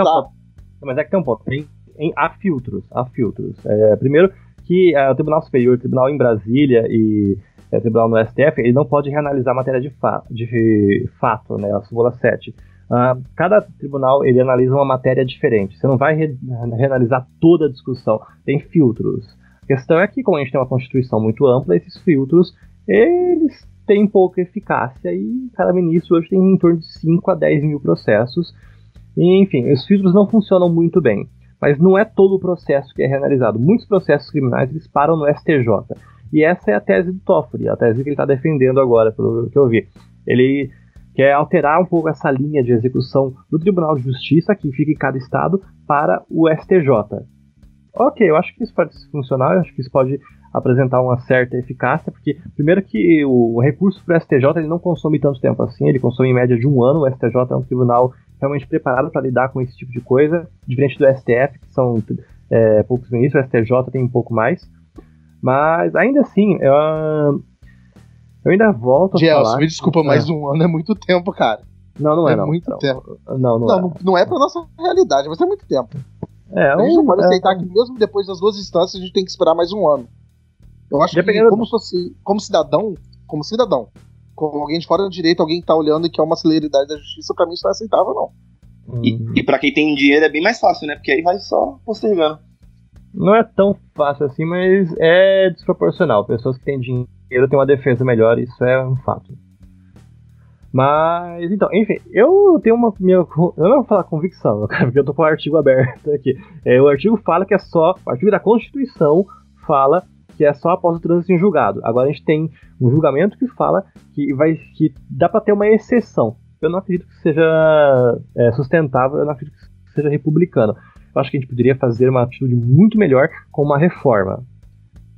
mas é que tem um ponto. Tem, em, há filtros. Há filtros. É, primeiro, que é, o Tribunal Superior, o Tribunal em Brasília e é, o Tribunal no STF, ele não pode reanalisar matéria de, fa de fato, né, a súmula 7. Uh, cada tribunal ele analisa uma matéria diferente. Você não vai re reanalisar toda a discussão. Tem filtros. A questão é que, como a gente tem uma constituição muito ampla, esses filtros eles têm pouca eficácia e cada ministro hoje tem em torno de 5 a 10 mil processos. E, enfim, os filtros não funcionam muito bem. Mas não é todo o processo que é reanalisado. Muitos processos criminais eles param no STJ. E essa é a tese do Toffoli, a tese que ele está defendendo agora, pelo que eu vi. Ele quer alterar um pouco essa linha de execução do Tribunal de Justiça, que fica em cada estado, para o STJ. Ok, eu acho que isso pode funcionar, eu acho que isso pode apresentar uma certa eficácia, porque primeiro que o recurso para o STJ ele não consome tanto tempo assim, ele consome em média de um ano, o STJ é um tribunal realmente preparado para lidar com esse tipo de coisa, diferente do STF, que são é, poucos ministros, o STJ tem um pouco mais. Mas ainda assim, eu, eu ainda volto a
Gelson, falar. me desculpa, mas é. um ano é muito tempo, cara.
Não, não é,
é
não.
muito
não.
tempo.
Não, não,
não, é. Não, não é pra nossa realidade, mas é muito tempo. É, a gente não pode é, aceitar que mesmo depois das duas instâncias a gente tem que esperar mais um ano. Eu acho que como, fosse, como cidadão, como cidadão, como alguém de fora do direito, alguém que tá olhando e quer uma celeridade da justiça, pra mim isso não é aceitável, não.
E, uhum. e para quem tem dinheiro é bem mais fácil, né? Porque aí vai só postergando.
Não é tão fácil assim, mas é desproporcional. Pessoas que têm dinheiro têm uma defesa melhor, isso é um fato. Mas, então, enfim, eu tenho uma. Minha, eu não vou falar convicção, (laughs) porque eu tô com o artigo aberto aqui. É, o artigo fala que é só. O artigo da Constituição fala que é só após o trânsito em julgado. Agora a gente tem um julgamento que fala que vai que dá para ter uma exceção. Eu não acredito que seja é, sustentável, eu não acredito que seja republicano. Eu acho que a gente poderia fazer uma atitude muito melhor com uma reforma.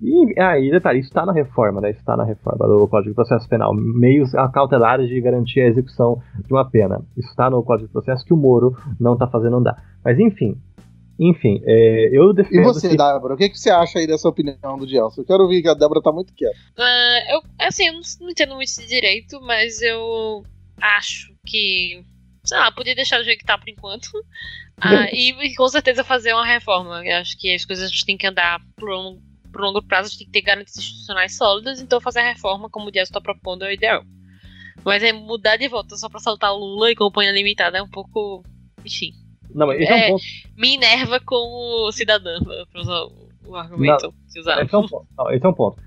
E aí, ah, detalhe, isso está na reforma, né? Está na reforma do Código de Processo Penal. Meios cautelares de garantir a execução de uma pena. Isso está no Código de Processo que o Moro não está fazendo andar. Mas enfim, enfim, é, eu defendo.
E você, que... Débora, o que, que você acha aí dessa opinião do Gelson? Eu quero ouvir que a Débora tá muito quieta.
Uh, eu, assim, eu não, não entendo muito de direito, mas eu acho que. Sei lá, podia deixar do jeito que tá por enquanto. (laughs) Ah, e, e, com certeza fazer uma reforma. Eu acho que as coisas têm que andar por longo, por longo prazo, a gente tem que ter garantias institucionais sólidas, então fazer a reforma, como o Dias está propondo, é o ideal. Mas é mudar de volta só pra saltar o Lula e companhia limitada é um pouco. Enfim.
Não, esse é, é um ponto.
Me enerva como cidadã, pra usar o argumento não, que usaram.
Esse é um ponto. Não, esse é um ponto.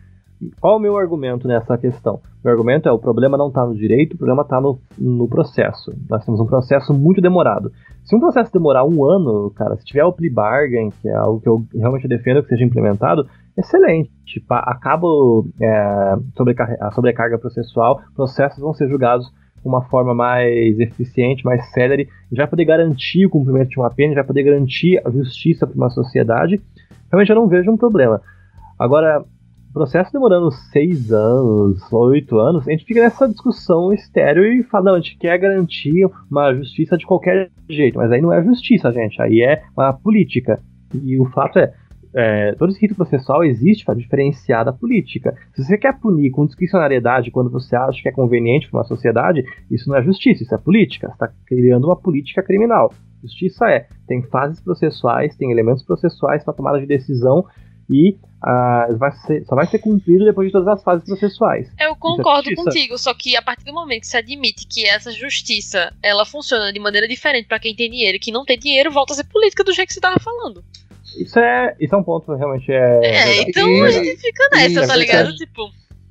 Qual é o meu argumento nessa questão? Meu argumento é o problema não está no direito, o problema está no, no processo. Nós temos um processo muito demorado. Se um processo demorar um ano, cara, se tiver o plea bargain, que é algo que eu realmente defendo que seja implementado, excelente. Tipo, acaba é, a sobrecarga processual, processos vão ser julgados uma forma mais eficiente, mais célere, e vai poder garantir o cumprimento de uma pena, vai poder garantir a justiça para uma sociedade. Realmente eu não vejo um problema. Agora, processo demorando seis anos, oito anos, a gente fica nessa discussão estéreo e fala, não, a gente quer garantir uma justiça de qualquer jeito, mas aí não é justiça, gente, aí é uma política. E o fato é, é todo esse rito processual existe para diferenciar da política. Se você quer punir com discricionariedade quando você acha que é conveniente para uma sociedade, isso não é justiça, isso é política. Você está criando uma política criminal. Justiça é, tem fases processuais, tem elementos processuais para tomada de decisão e ah, vai ser, só vai ser cumprido depois de todas as fases processuais.
Eu é concordo é contigo, só que a partir do momento que se admite que essa justiça ela funciona de maneira diferente para quem tem dinheiro e quem não tem dinheiro, volta a ser política do jeito que você estava falando.
Isso é, isso é um ponto realmente é.
É, então a gente fica nessa,
e-
tá ligado? Tipo,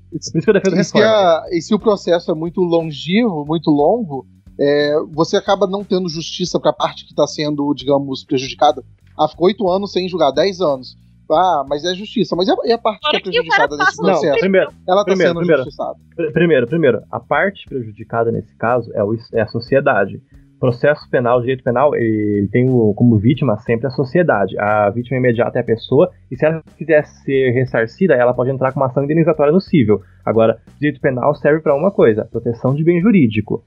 Por isso que eu defendo
E se,
reforma.
a- e se o processo é muito longevo, muito longo, é, você acaba não tendo justiça para a parte que está sendo, digamos, prejudicada. Ah, ficou oito anos sem julgar, dez anos. Ah, mas é justiça. Mas e a, e a parte que é prejudicada nesse
no
Não,
processo?
primeiro,
Ela está
primeiro,
sendo
primeiro.
justiçada.
pr- primeiro, primeiro, a parte prejudicada nesse caso é, o, é a sociedade. Processo penal, direito penal, ele tem como vítima sempre a sociedade. A vítima imediata é a pessoa, e se ela quiser ser ressarcida, ela pode entrar com uma ação indenizatória no cível. Agora, direito penal serve para uma coisa: proteção de bem jurídico.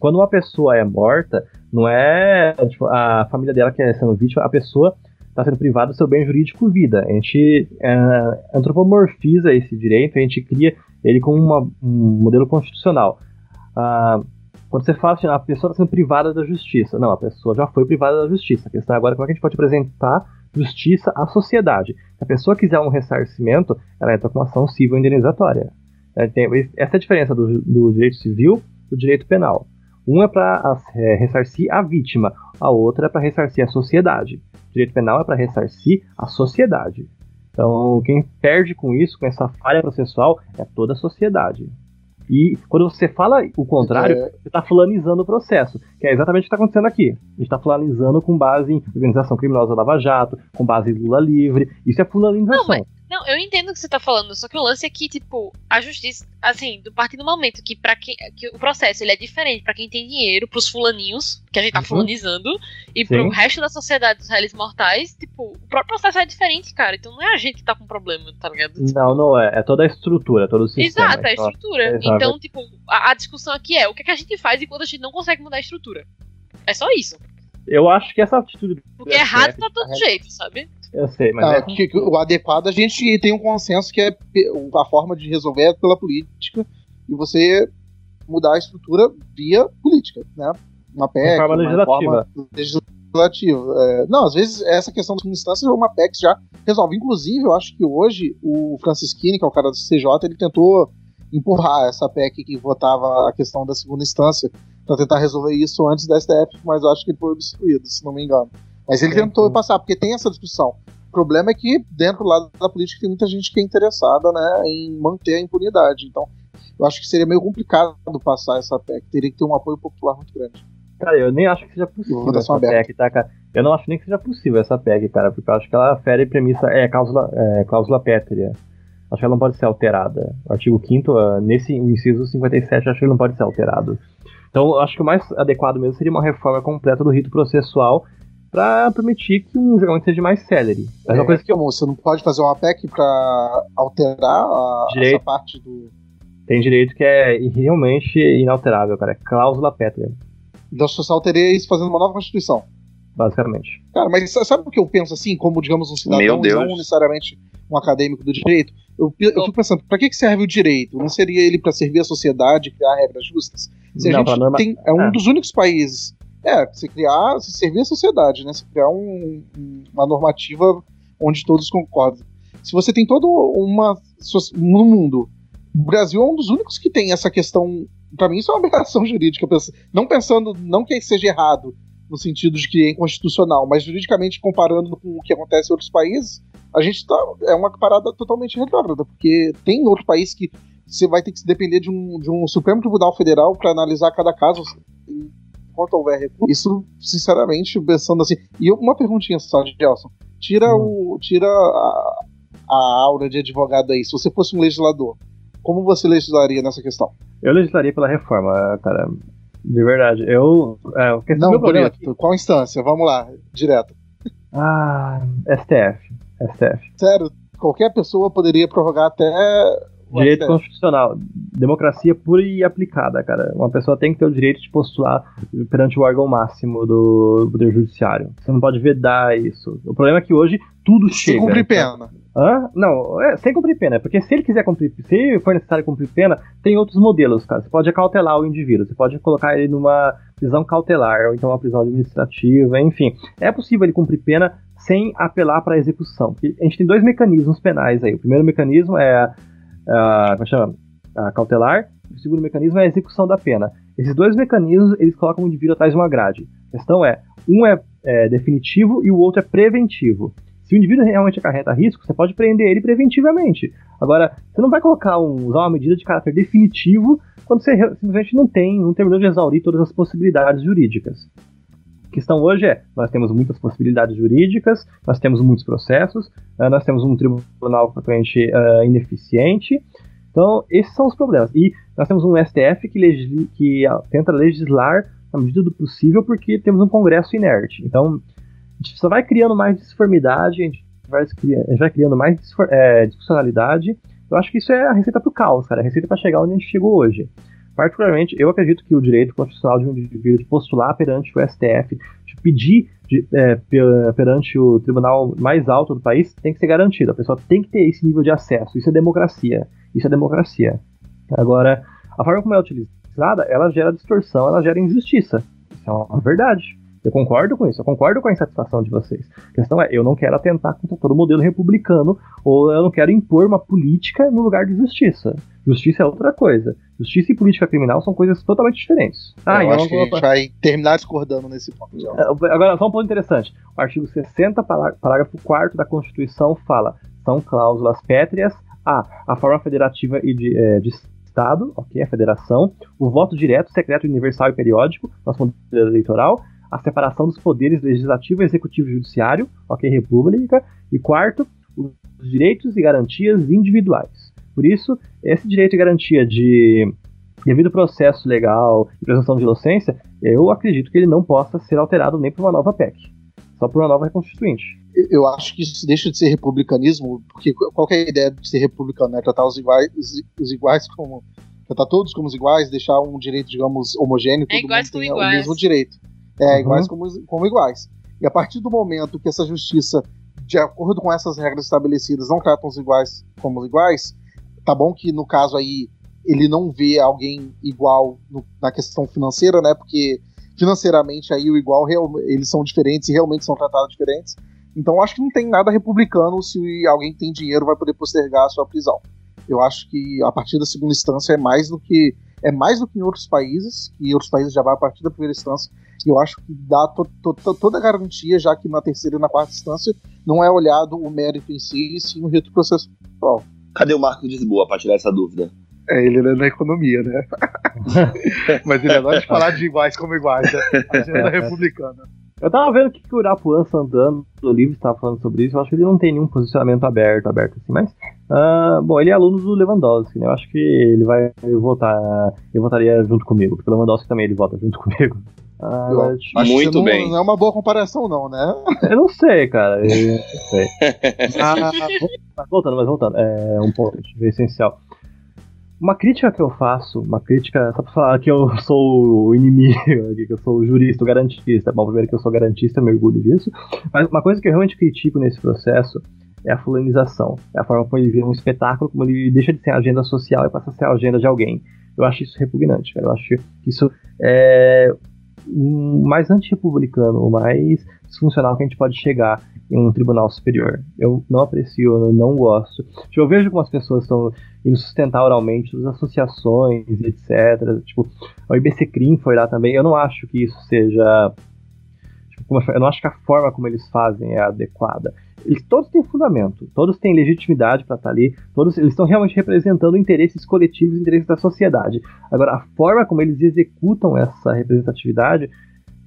Quando uma pessoa é morta, não é tipo, a família dela que é sendo vítima, a pessoa está sendo privada do seu bem jurídico vida. A gente é, antropomorfiza esse direito, a gente cria ele como uma- um modelo constitucional. Ah, quando você fala assim, a pessoa está sendo privada da justiça. Não, a pessoa já foi privada da justiça. A questão agora é como é que a gente pode apresentar justiça à sociedade. Se a pessoa quiser um ressarcimento, ela entra com uma ação civil indenizatória. É, essa é a diferença do, do direito civil do direito penal. Um é para ressarcir a vítima, a outra é para ressarcir a sociedade. O direito penal é para ressarcir a sociedade. Então, quem perde com isso, com essa falha processual, é toda a sociedade. E quando você fala o contrário,
É,
você está fulanizando o processo, que é exatamente o que está acontecendo aqui. A gente está fulanizando com base em organização criminosa Lava Jato, com base em Lula livre. Isso é fulanização.
Não, mas- Não, eu entendo o que você tá falando, só que o lance é que, tipo, a justiça, assim, do partir do momento que para quem que o processo ele é diferente pra quem tem dinheiro, pros fulaninhos, que a gente tá
Uhum.
fulanizando, e
Sim.
pro resto da sociedade dos réis mortais, tipo, o próprio processo é diferente, cara. Então não é a gente que tá com problema, tá ligado?
Não, não é. É toda a estrutura, todo o sistema.
Exato, é a
Então,
estrutura.
exato.
Então, tipo, a, a discussão aqui é o que, é que a gente faz enquanto a gente não consegue mudar a estrutura. É só isso.
Eu acho que essa atitude.
Porque errado
STF
tá todo jeito, sabe?
Eu sei, mas
Ah,
é,
que- que o adequado a gente tem um consenso que é a forma de resolver é pela política e você mudar a estrutura via política, né? Uma PEC,
forma
uma
legislativa.
reforma legislativa. É, não, às vezes essa questão das instâncias uma PEC já resolve. Inclusive, eu acho que hoje o Francisquini, que é o cara do CJ, ele tentou empurrar essa PEC que votava a questão da segunda instância para tentar resolver isso antes da STF, mas eu acho que ele foi obstruído, se não me engano. Mas ele tentou passar, porque tem essa discussão. O problema é que dentro lá da política tem muita gente que é interessada né, em manter a impunidade. Então, eu acho que seria meio complicado passar essa PEC. Teria que ter um apoio popular muito grande.
Cara, eu nem acho que seja possível essa
aberta.
PEC, tá, cara? Eu não acho nem que seja possível essa PEC, cara, porque eu acho que ela fere premissa, é cláusula, é, cláusula pétrea. Acho que ela não pode ser alterada. O artigo 5 ah, nesse o inciso 57, acho que ele não pode ser alterado. Então, acho que o mais adequado mesmo seria uma reforma completa do rito processual para permitir que um julgamento seja mais célere. Mas uma
É,
coisa que
você não pode fazer uma PEC para alterar a,
Direito.
essa parte do.
tem direito que é realmente inalterável, cara. É cláusula pétrea,
Da social teria isso fazendo uma nova constituição.
basicamente.
Cara, mas sa- sabe o que eu penso assim, como, digamos, um cidadão
Meu Deus.
não necessariamente um acadêmico do direito? Eu, eu fico pensando, pra que, serve o direito? Não seria ele pra servir a sociedade, criar regras justas? Se a
Não,
gente
norma-
tem, é um
é.
dos únicos países. É, se criar, se servir a sociedade, né? Se criar um- um- uma normativa onde todos concordam. Se você tem todo uma no mundo, o Brasil é um dos únicos que tem essa questão. Pra mim, isso é uma aberração (laughs) jurídica. Não pensando, não que seja errado, no sentido de que é inconstitucional, mas juridicamente comparando com o que acontece em outros países, a gente tá. É uma parada totalmente retrógrada, porque tem outro país que você vai ter que se depender de um, de um Supremo Tribunal Federal para analisar cada caso enquanto houver recurso. Isso, sinceramente, pensando assim. E uma perguntinha só, Gelson. Tira, o, tira a, a aura de advogado aí. Se você fosse um legislador, como você legislaria nessa questão?
Eu legislaria pela reforma, cara. De verdade. Eu. É, o questão
Não, bonito. Qual instância? Vamos lá, direto.
Ah, STF. STF.
Sério, qualquer pessoa poderia prorrogar até.
Direito constitucional. Democracia pura e aplicada, cara. Uma pessoa tem que ter o direito de postular perante o órgão máximo do Poder Judiciário. Você não pode vedar isso. O problema é que hoje tudo
Sem
chega.
cumprir
então-
pena.
Hã? Não, é, sem cumprir pena. Porque se ele quiser cumprir, se for necessário cumprir pena, tem outros modelos, cara. Você pode acautelar o indivíduo, você pode colocar ele numa prisão cautelar, ou então uma prisão administrativa, enfim. É possível ele cumprir pena sem apelar para a execução. A gente tem dois mecanismos penais aí. O primeiro mecanismo é como chama? a cautelar, o segundo mecanismo é a execução da pena. Esses dois mecanismos, eles colocam o indivíduo atrás de uma grade. A questão é, um é, é definitivo e o outro é preventivo. Se o indivíduo realmente acarreta risco, você pode prender ele preventivamente. Agora, você não vai colocar um, usar uma medida de caráter definitivo quando você simplesmente não tem, não terminou de exaurir todas as possibilidades jurídicas. Questão hoje é: nós temos muitas possibilidades jurídicas, nós temos muitos processos, uh, nós temos um tribunal completamente uh, ineficiente. Então, esses são os problemas. E nós temos um STF que, legisla, que uh, tenta legislar na medida do possível porque temos um Congresso inerte. Então, a gente só vai criando mais disformidade, a gente vai, a gente vai criando mais é, disfuncionalidade. Eu acho que isso é a receita para o caos, cara. A receita para chegar onde a gente chegou hoje. Particularmente, eu acredito que o direito constitucional de um indivíduo de postular perante o STF, de pedir de, é, perante o tribunal mais alto do país, tem que ser garantido. A pessoa tem que ter esse nível de acesso. Isso é democracia. Isso é democracia. Agora, a forma como é utilizada, ela gera distorção, ela gera injustiça. Isso é uma verdade. Eu concordo com isso, eu concordo com a insatisfação de vocês. A questão é, eu não quero atentar contra todo o modelo republicano, ou eu não quero impor uma política no lugar de justiça. Justiça é outra coisa. Justiça e política criminal são coisas totalmente diferentes.
Ah, eu acho que a gente vai terminar discordando nesse ponto.
É, agora, só um ponto interessante. O artigo 60, parágrafo 4 da Constituição fala: são cláusulas pétreas a. a forma federativa e de, é, de Estado, ok, a federação, o voto direto, secreto, universal e periódico, nosso modelo eleitoral, a separação dos poderes legislativo, executivo e judiciário, ok, república, e quarto, os direitos e garantias individuais. Por isso, esse direito e garantia de devido processo legal e presunção de inocência, eu acredito que ele não possa ser alterado nem por uma nova PEC, só por uma nova constituinte.
Eu acho que isso deixa de ser republicanismo, porque qual é a ideia de ser republicano? É tratar os iguais, os, iguais como tratar todos como os iguais, deixar um direito, digamos, homogêneo,
é todo mundo tem o mesmo
direito. É, uhum. iguais como, como iguais. E a partir do momento que essa justiça, de acordo com essas regras estabelecidas, não trata os iguais como iguais, tá bom que no caso aí ele não vê alguém igual no, na questão financeira, né? Porque financeiramente aí o igual eles são diferentes e realmente são tratados diferentes. Então acho que não tem nada republicano se alguém que tem dinheiro vai poder postergar a sua prisão. Eu acho que a partir da segunda instância é mais do que é mais do que em outros países, e outros países já vai a partir da primeira instância, e eu acho que dá to, to, to, toda a garantia, já que na terceira e na quarta instância não é olhado o mérito em si, e sim o retroprocessual.
Cadê o Marco de Lisboa para tirar essa dúvida?
É, ele é na economia, né? (laughs) Mas ele adora de falar de iguais como iguais, né? Agenda republicana.
Eu tava vendo o que, o Urapuan Santana do livro estava falando sobre isso. Eu acho que ele não tem nenhum posicionamento aberto, aberto assim, mas. Uh, bom, ele é aluno do Lewandowski, né? Eu acho que ele vai votar. Eu votaria junto comigo, porque o Lewandowski também ele vota junto (laughs) comigo.
Acho Muito não, bem. Não é uma boa comparação, não, né?
Eu não sei, cara. Eu não sei. (laughs) ah, voltando, mas voltando. É um ponto essencial. Uma crítica que eu faço, uma crítica, só pra falar que eu sou o inimigo, que eu sou o jurista, o garantista. Bom, primeiro que eu sou garantista, eu me orgulho disso. Mas uma coisa que eu realmente critico nesse processo é a fulanização. É a forma como ele vira um espetáculo, como ele deixa de ser agenda social e passa a ser a agenda de alguém. Eu acho isso repugnante, cara. Eu acho que isso é mais anti-republicano, o mais disfuncional que a gente pode chegar em um tribunal superior. Eu não aprecio, eu não gosto. Tipo, eu vejo como as pessoas estão indo sustentar oralmente as associações, etc. Tipo, o IBC Crim foi lá também. Eu não acho que isso seja. Tipo, eu não acho que a forma como eles fazem é adequada. Eles todos têm fundamento, todos têm legitimidade para estar tá ali, todos eles estão realmente representando interesses coletivos, interesses da sociedade. Agora, a forma como eles executam essa representatividade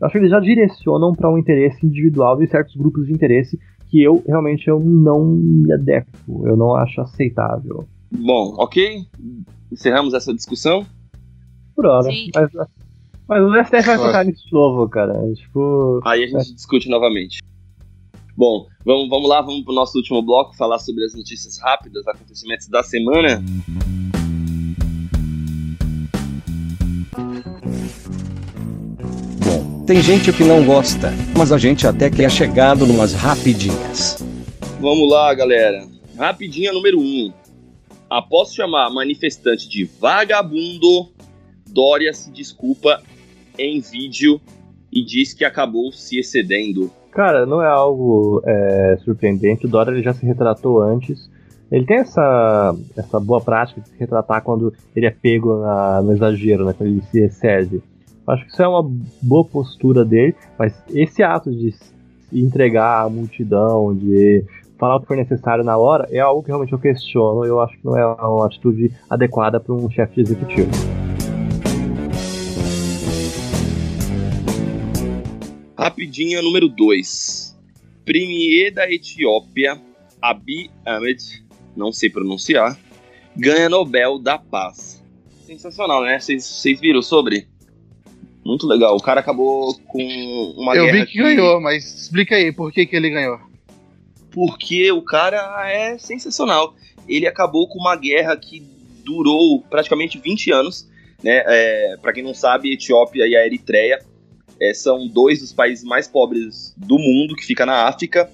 eu acho que eles já direcionam para um interesse individual de certos grupos de interesse que eu realmente eu não me adequo, eu não acho aceitável.
Bom, ok. Encerramos essa discussão.
Por hora. Mas, mas, o STF vai tocar nisso de novo, cara. Tipo.
Aí a gente é. discute novamente. Bom, vamos, vamos lá, vamos pro nosso último bloco falar sobre as notícias rápidas, acontecimentos da semana.
Tem gente que não gosta, mas a gente até que é chegado numas rapidinhas.
Vamos lá, galera. Rapidinha número 1. Um. Após chamar manifestante de vagabundo, Dória se desculpa em vídeo e diz que acabou se excedendo.
Cara, não é algo é, surpreendente. O Dória ele já se retratou antes. Ele tem essa, essa boa prática de se retratar quando ele é pego na, no exagero, né, quando ele se excede. Acho que isso é uma boa postura dele, mas esse ato de entregar a multidão, de falar o que for necessário na hora, é algo que realmente eu questiono. Eu acho que não é uma atitude adequada para um chefe executivo.
Rapidinha, número 2. Premier da Etiópia, Abiy Ahmed, não sei pronunciar, ganha Nobel da Paz. Sensacional, né? Vocês viram sobre? Muito legal. O cara acabou com uma
Eu
guerra.
vi que, ganhou, mas explica aí por que, que ele ganhou.
Porque o cara é sensacional. Ele acabou com uma guerra que durou praticamente 20 anos. Né? É, para quem não sabe, Etiópia e a Eritreia é, são dois dos países mais pobres do mundo, que fica na África.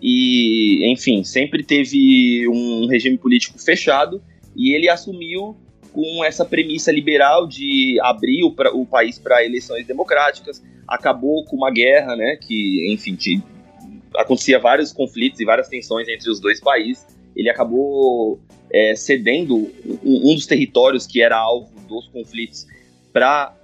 E, enfim, sempre teve um regime político fechado. E ele assumiu com essa premissa liberal de abrir o, pra, o país para eleições democráticas, acabou com uma guerra, né, que, enfim, te, acontecia vários conflitos e várias tensões entre os dois países. Ele acabou é, cedendo um, um, dos territórios que era alvo dos conflitos para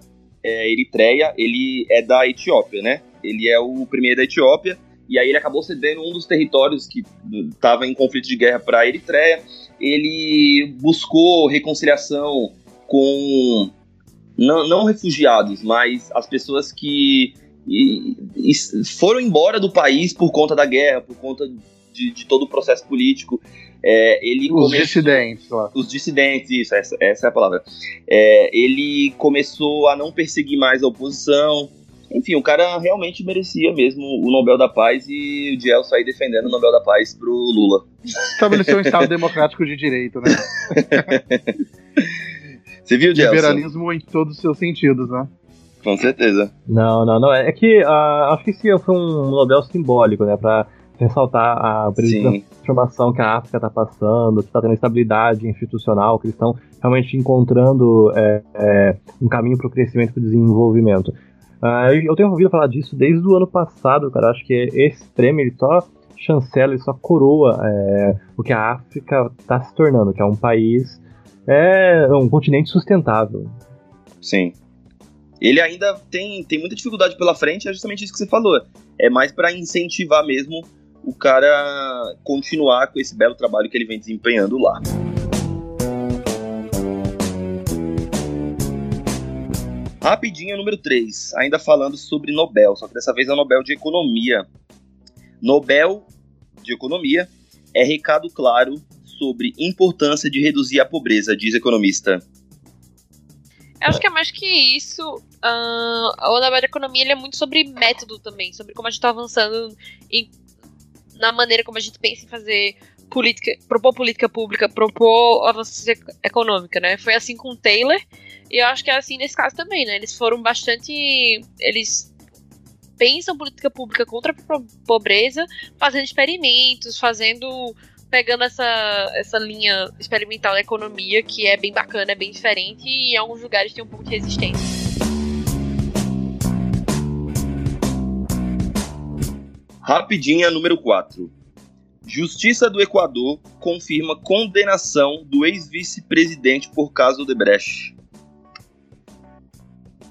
é, Eritreia. Ele é da Etiópia, né? Ele é o primeiro da Etiópia e aí ele acabou cedendo um dos territórios que estava em conflito de guerra para a Eritreia. Ele buscou reconciliação com não, não, refugiados, mas as pessoas que e, e foram embora do país por conta da guerra, por conta de, de todo o processo político. É, ele
Os
começou,
dissidentes lá.
Os dissidentes, isso, essa, essa é a palavra. É, ele começou a não perseguir mais a oposição. Enfim, o cara realmente merecia mesmo o Nobel da Paz e o Diel sair defendendo o Nobel da Paz pro Lula.
Estabeleceu um Estado democrático de direito, né? (laughs)
Você viu, Diel?
Liberalismo em todos os seus sentidos, né?
Com certeza.
Não, não, não. É que uh, acho que esse foi um Nobel simbólico, né? Pra ressaltar a transformação que a África está passando, que está tendo estabilidade institucional, que eles estão realmente encontrando é, é, um caminho para o crescimento e para o desenvolvimento. Uh, eu tenho ouvido falar disso desde o ano passado, cara. Acho que esse prêmio ele só chancela, ele só coroa é, o que a África está se tornando, que é um país, é um continente sustentável.
Sim. Ele ainda tem, tem muita dificuldade pela frente, é justamente isso que você falou. É mais para incentivar mesmo o cara continuar com esse belo trabalho que ele vem desempenhando lá. Rapidinho, número 3, ainda falando sobre Nobel, só que dessa vez é o Nobel de Economia. Nobel de Economia é recado claro sobre importância de reduzir a pobreza, diz economista.
Eu acho que é mais que isso. Uh, o Nobel de Economia é muito sobre método também, sobre como a gente está avançando e na maneira como a gente pensa em fazer política, propor política pública, propor avanço econômica, né? Foi assim com o Taylor e eu acho que é assim nesse caso também, né? Eles foram bastante, eles pensam política pública contra a pobreza, fazendo experimentos, fazendo pegando essa, essa linha experimental da economia, que é bem bacana, é bem diferente, e em alguns lugares tem um pouco de resistência.
Rapidinha, número 4. Justiça do Equador confirma condenação do ex-vice-presidente por caso Odebrecht.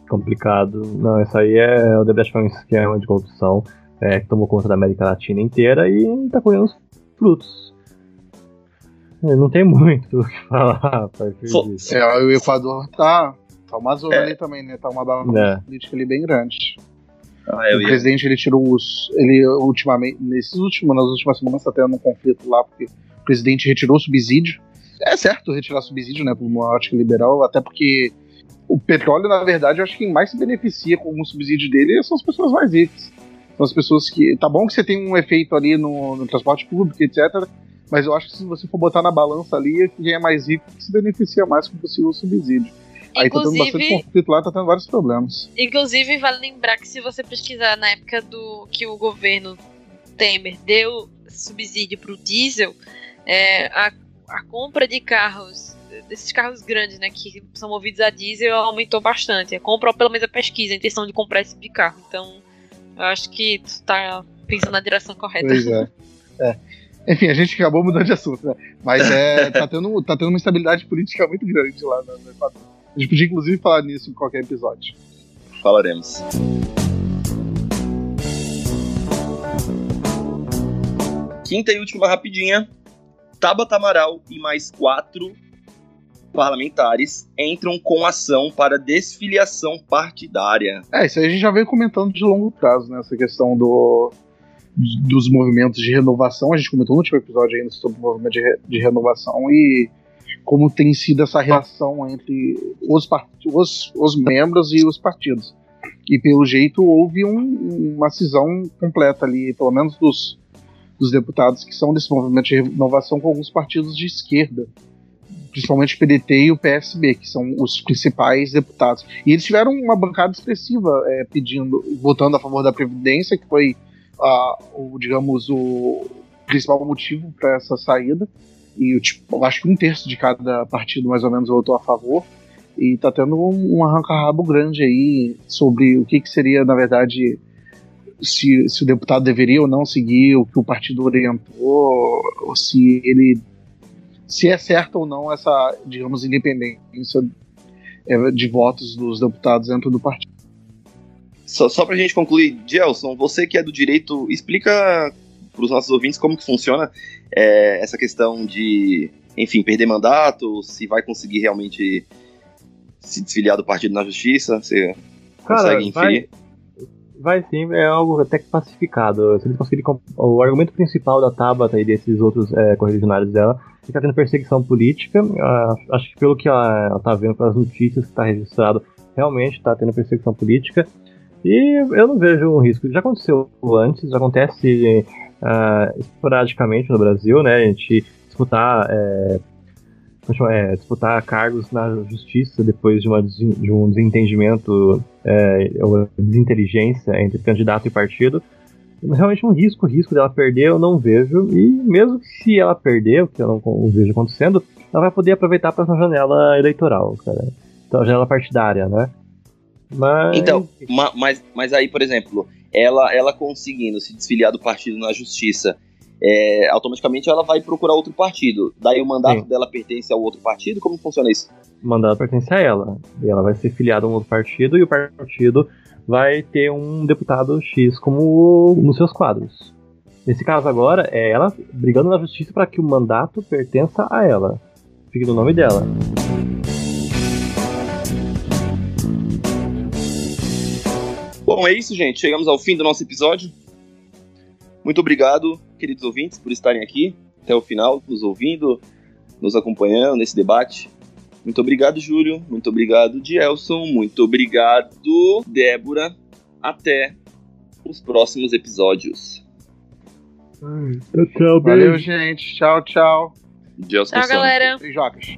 Complicado. Não, isso aí é. O Odebrecht foi um esquema de corrupção é, que tomou conta da América Latina inteira e tá colhendo os frutos. Não tem (laughs) muito o que falar.
É, o Equador tá, tá uma zona é. ali também, né? Tá uma balança é. política ali bem grande. Ah, o ia... presidente ele tirou os. Ele ultimamente. Nesses últimos, nas últimas semanas tá tendo um conflito lá, porque o presidente retirou o subsídio. É certo retirar subsídio, né? Por uma ótica liberal, até porque o petróleo, na verdade, eu acho que quem mais se beneficia com o subsídio dele são as pessoas mais ricas. São as pessoas que. Tá bom que você tem um efeito ali no, no transporte público, etc. Mas eu acho que se você for botar na balança ali, quem é mais rico se beneficia mais com o possível subsídio. Aí tá tendo bastante conflito lá, tá tendo vários problemas.
Inclusive, vale lembrar que se você pesquisar na época do que o governo Temer deu subsídio pro diesel, é, a, a compra de carros, desses carros grandes, né, que são movidos a diesel, aumentou bastante. A compra, ou pelo menos a pesquisa, a intenção de comprar esse tipo de carro. Então, eu acho que tu tá pensando na direção correta.
Pois é. é. Enfim, a gente acabou mudando de assunto, né? Mas é, tá, tendo, tá tendo uma estabilidade política muito grande lá no Equador. A gente podia, inclusive, falar nisso em qualquer episódio.
Falaremos.
quinta e última rapidinha. Tabata Amaral e mais quatro parlamentares entram com ação para desfiliação partidária.
É, isso aí a gente já veio comentando de longo prazo, né? Essa questão do, dos movimentos de renovação. A gente comentou no último episódio ainda sobre o movimento de, re, de renovação e como tem sido essa relação entre os, os, os membros e os partidos. E pelo jeito houve um, uma cisão completa ali, pelo menos dos, dos deputados que são desse movimento de renovação com alguns partidos de esquerda principalmente o PDT e o PSB, que são os principais deputados. E eles tiveram uma bancada expressiva é, pedindo, votando a favor da Previdência, que foi, o, digamos, o principal motivo para essa saída. E tipo, acho que um terço de cada partido, mais ou menos, votou a favor. E tá tendo um, um arranca-rabo grande aí sobre o que, que seria, na verdade, se, se o deputado deveria ou não seguir o que o partido orientou, ou se ele se é certa ou não essa, digamos, independência é, de votos dos deputados dentro do partido.
Só, só pra gente concluir, Gelson, você que é do direito, explica para os nossos ouvintes como que funciona é, essa questão de, enfim, perder mandato, se vai conseguir realmente se desfiliar do partido na justiça, você Cara, consegue inferir?
Vai, vai sim, é algo até que pacificado. Se eles conseguirem. O argumento principal da Tabata e desses outros é, correligionários dela que está tendo perseguição política. Uh, acho que pelo que ela está vendo pelas notícias que está registrado, realmente está tendo perseguição política. E eu não vejo um risco. Já aconteceu antes, já acontece uh, esporadicamente no Brasil, né? A gente disputar, é, é, disputar cargos na justiça depois de, uma, de um desentendimento é, ou desinteligência entre candidato e partido realmente um risco, risco dela perder eu não vejo. E mesmo se ela perder, o que eu não vejo acontecendo, ela vai poder aproveitar para essa janela eleitoral, cara. Então, janela partidária, né?
Mas... Então, mas, mas aí, por exemplo, ela, ela conseguindo se desfiliar do partido na justiça, é, automaticamente ela vai procurar outro partido. Daí o mandato Sim. dela pertence ao outro partido? Como funciona isso?
O mandato pertence a ela. E ela vai ser filiada a um outro partido e o partido vai ter um deputado X como nos seus quadros. Nesse caso agora, é ela brigando na justiça para que o mandato pertença a ela. Fique no nome dela.
Bom, é isso, gente. Chegamos ao fim do nosso episódio. Muito obrigado, queridos ouvintes, por estarem aqui até o final, nos ouvindo, nos acompanhando nesse debate. Muito obrigado, Júlio. Muito obrigado, Dielson. Muito obrigado, Débora. Até os próximos episódios.
Tchau, tchau, Valeu, gente. Tchau, tchau.
Dielson
tchau, galera.
Beijocas.